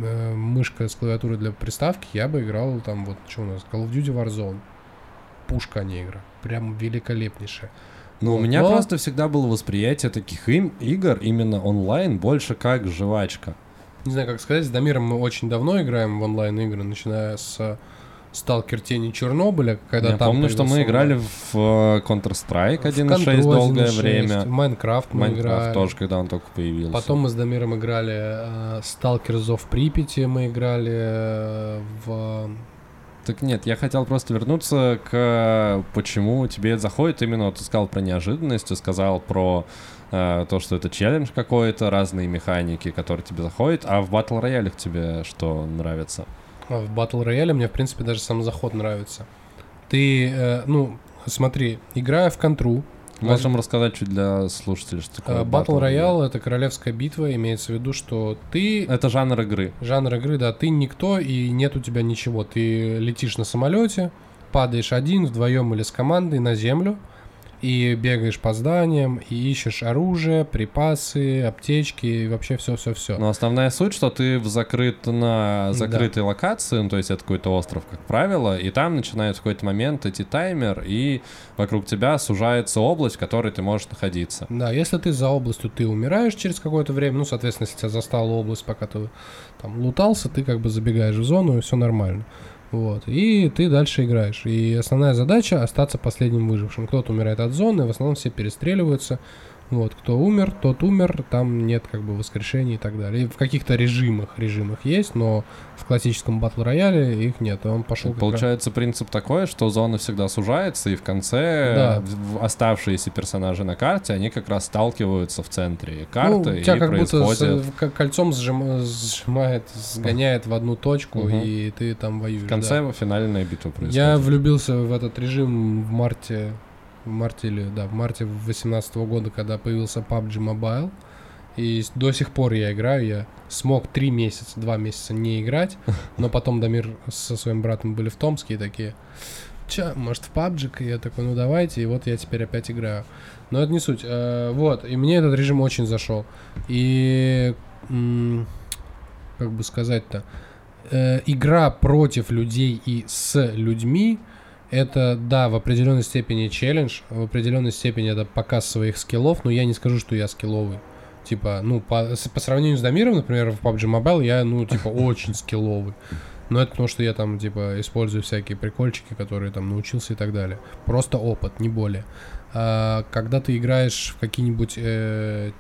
S5: э, мышка с клавиатурой для приставки, я бы играл там вот, что у нас, Call of Duty Warzone. Пушка, а не игра. Прям великолепнейшая.
S4: Ну, у
S5: Вот.
S4: меня
S5: Но-
S4: просто всегда было восприятие таких им, игр именно онлайн больше как жвачка.
S5: Не знаю, как сказать, с Дамиром мы очень давно играем в онлайн-игры, начиная с Сталкер Тени Чернобыля, когда
S4: Я
S5: там
S4: помню, что мы играли в э, Counter-Strike
S5: В
S4: 1.6
S5: Control
S4: долгое
S5: 1.6,
S4: время.
S5: В Майнкрафт мы
S4: Майнкрафт
S5: играли.
S4: тоже, когда он только появился.
S5: Потом мы с Дамиром играли э, Сталкер Зов Припяти, мы играли э, в...
S4: Так нет, я хотел просто вернуться к почему тебе заходит. Именно ты сказал про неожиданность, ты сказал про э, то, что это челлендж какой-то, разные механики, которые тебе заходят. А в батл роялях тебе что нравится?
S5: В Battle Royale мне, в принципе, даже сам заход нравится. Ты, э, ну, смотри, играя в контру,
S4: Можем рассказать чуть для слушателей, что такое
S5: э, Battle Royale — это королевская битва, имеется в виду, что ты
S4: Это жанр игры.
S5: Жанр игры, да, ты никто и нет у тебя ничего. Ты летишь на самолете, падаешь один, вдвоем или с командой на землю и бегаешь по зданиям и ищешь оружие, припасы, аптечки и вообще все-все-все.
S4: Но основная суть, что ты в закрыт на закрытой локации, ну, то есть это какой-то остров, как правило, и там начинает в какой-то момент идти таймер, и вокруг тебя сужается область, в которой ты можешь находиться.
S5: Да, если ты за областью, ты умираешь через какое-то время, ну, соответственно, если тебя застала область, пока ты там лутался, ты как бы забегаешь в зону, и все нормально. Вот, и ты дальше играешь. И основная задача остаться последним выжившим. Кто-то умирает от зоны, в основном все перестреливаются. Вот, кто умер, тот умер, там нет как бы воскрешений и так далее. И в каких-то режимах, режимах есть, но в классическом батл рояле их нет. Он пошел как раз-
S4: Получается принцип такой, что зона всегда сужается, и в конце
S5: Да.
S4: оставшиеся персонажи на карте, они как раз сталкиваются в центре
S5: Ну,
S4: карты,
S5: тебя
S4: и
S5: как будто
S4: происходит...
S5: с- к- кольцом сжим- сжимает, сгоняет в одну точку,
S4: Мгм.
S5: и ты там воюешь.
S4: В
S5: да.
S4: конце финальная битва происходит.
S5: Я влюбился в этот режим в марте, в марте или, да, в марте 2018 года, когда появился PUBG Mobile. И до сих пор я играю, я смог три месяца, два месяца не играть, но потом Дамир со своим братом были в Томске и такие, Ча, может в PUBG? И я такой, ну давайте, и вот я теперь опять играю. Но это не суть. Э, вот, и мне этот режим очень зашел. И, как бы сказать-то, э, игра против людей и с людьми, это, да, в определенной степени челлендж, в определенной степени это показ своих скиллов, но я не скажу, что я скилловый. Типа, ну, по, по сравнению с Дамиром, например, в PUBG Mobile я, ну, типа, очень скилловый. Но это потому, что я там, типа, использую всякие прикольчики, которые там научился и так далее. Просто опыт, не более. А, когда ты играешь в какие-нибудь, э,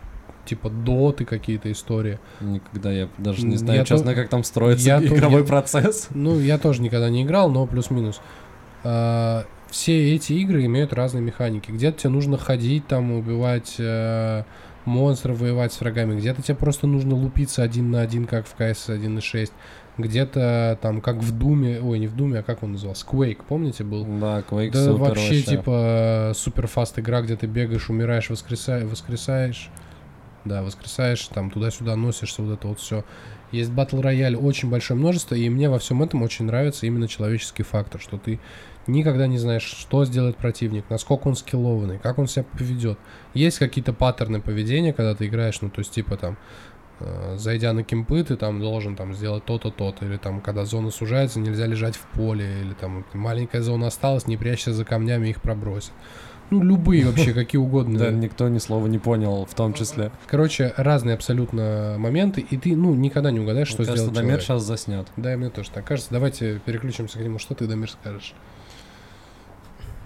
S5: типа, доты какие-то истории,
S4: Никогда я даже не знаю,
S5: я
S4: честно,
S5: то-
S4: как там строится
S5: я то-
S4: игровой
S5: я-
S4: процесс.
S5: Ну, я тоже никогда не играл, но плюс-минус. А, все эти игры имеют разные механики. Где-то тебе нужно ходить, там, убивать э, монстров, воевать с врагами. Где-то тебе просто нужно лупиться один на один, как в CS 1.6. Где-то там, как в Думе, ой, не в Думе, а как он назывался? Quake, помните, был?
S4: Да, Quake
S5: Да
S4: супер
S5: вообще, типа, супер фаст игра, где ты бегаешь, умираешь, воскресаешь, воскресаешь. Да, воскресаешь, там туда-сюда носишься, вот это вот все. Есть батл рояль, очень большое множество, и мне во всем этом очень нравится именно человеческий фактор, что ты никогда не знаешь, что сделает противник, насколько он скиллованный, как он себя поведет. Есть какие-то паттерны поведения, когда ты играешь, ну, то есть, типа, там, э, зайдя на кемпы, ты там должен там сделать то-то, то-то, или там, когда зона сужается, нельзя лежать в поле, или там маленькая зона осталась, не прячься за камнями, их пробросят. Ну, любые вообще, какие угодно.
S4: Да, никто ни слова не понял, в том числе.
S5: Короче, разные абсолютно моменты, и ты, ну, никогда не угадаешь, что
S4: Мне кажется, Дамир сейчас заснет.
S5: Да, и мне тоже так кажется. Давайте переключимся к нему. Что ты, Дамир, скажешь?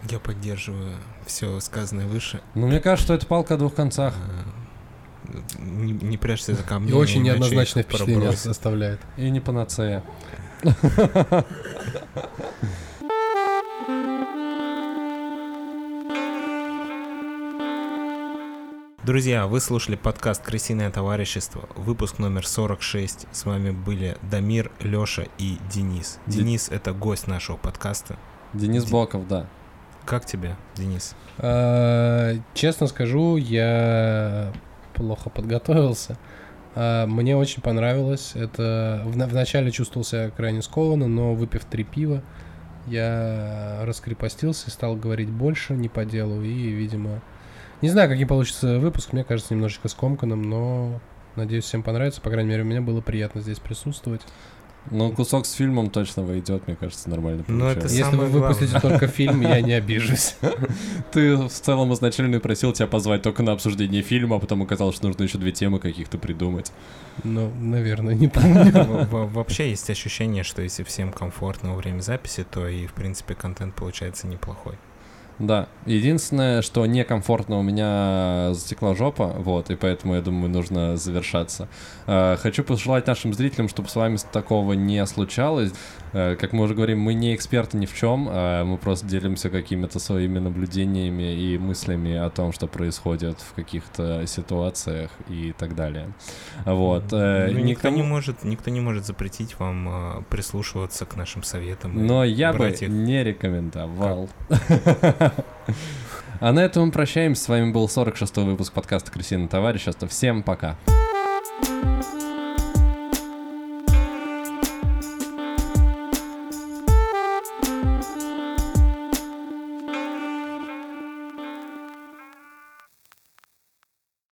S3: Я поддерживаю все сказанное выше.
S4: Ну, мне кажется, что это палка о двух концах.
S3: Э, Не, не прячься за
S5: И
S3: камнями.
S5: очень неоднозначное впечатление
S3: пробросит.
S5: оставляет.
S4: И не панацея.
S3: Друзья, вы слушали подкаст «Крысиное товарищество», выпуск номер 46. С вами были Дамир, Лёша и Денис. Денис — это гость нашего подкаста.
S4: Денис
S3: Ди-
S4: Боков, да.
S3: Как тебе, Денис?
S5: А, Честно скажу, я плохо подготовился. А, Мне очень понравилось. Это вначале чувствовал себя крайне скованно, но выпив три пива, я раскрепостился и стал говорить больше, не по делу. И, видимо, не знаю, каким получится выпуск. Мне кажется, немножечко скомканным, но надеюсь, всем понравится. По крайней мере, мне было приятно здесь присутствовать.
S4: Ну, кусок с фильмом точно войдет, мне кажется, нормально
S3: Ну, это
S4: получается.
S5: Если вы выпустите только фильм, я не обижусь.
S4: Ты в целом изначально просил тебя позвать только на обсуждение фильма, а потом оказалось, что нужно еще две темы каких-то придумать.
S5: Ну, наверное, не помню.
S3: Во- во- Вообще есть ощущение, что если всем комфортно во время записи, то и, в принципе, контент получается неплохой.
S4: Да. Единственное, что некомфортно у меня затекла жопа, вот, и поэтому, я думаю, нужно завершаться. Э, Хочу пожелать нашим зрителям, чтобы с вами такого не случалось. Э, Как мы уже говорим, мы не эксперты ни в чем, а мы просто делимся какими-то своими наблюдениями и мыслями о том, что происходит в каких-то ситуациях и так далее. Вот. э,
S3: Ну, никто,
S4: никому-
S3: не может, никто не может запретить вам э, прислушиваться к нашим советам.
S4: Но я бы
S3: их.
S4: не рекомендовал. А на этом мы прощаемся. С вами был 46-й выпуск подкаста «Крысиный товарищество». Всем пока.
S6: Thank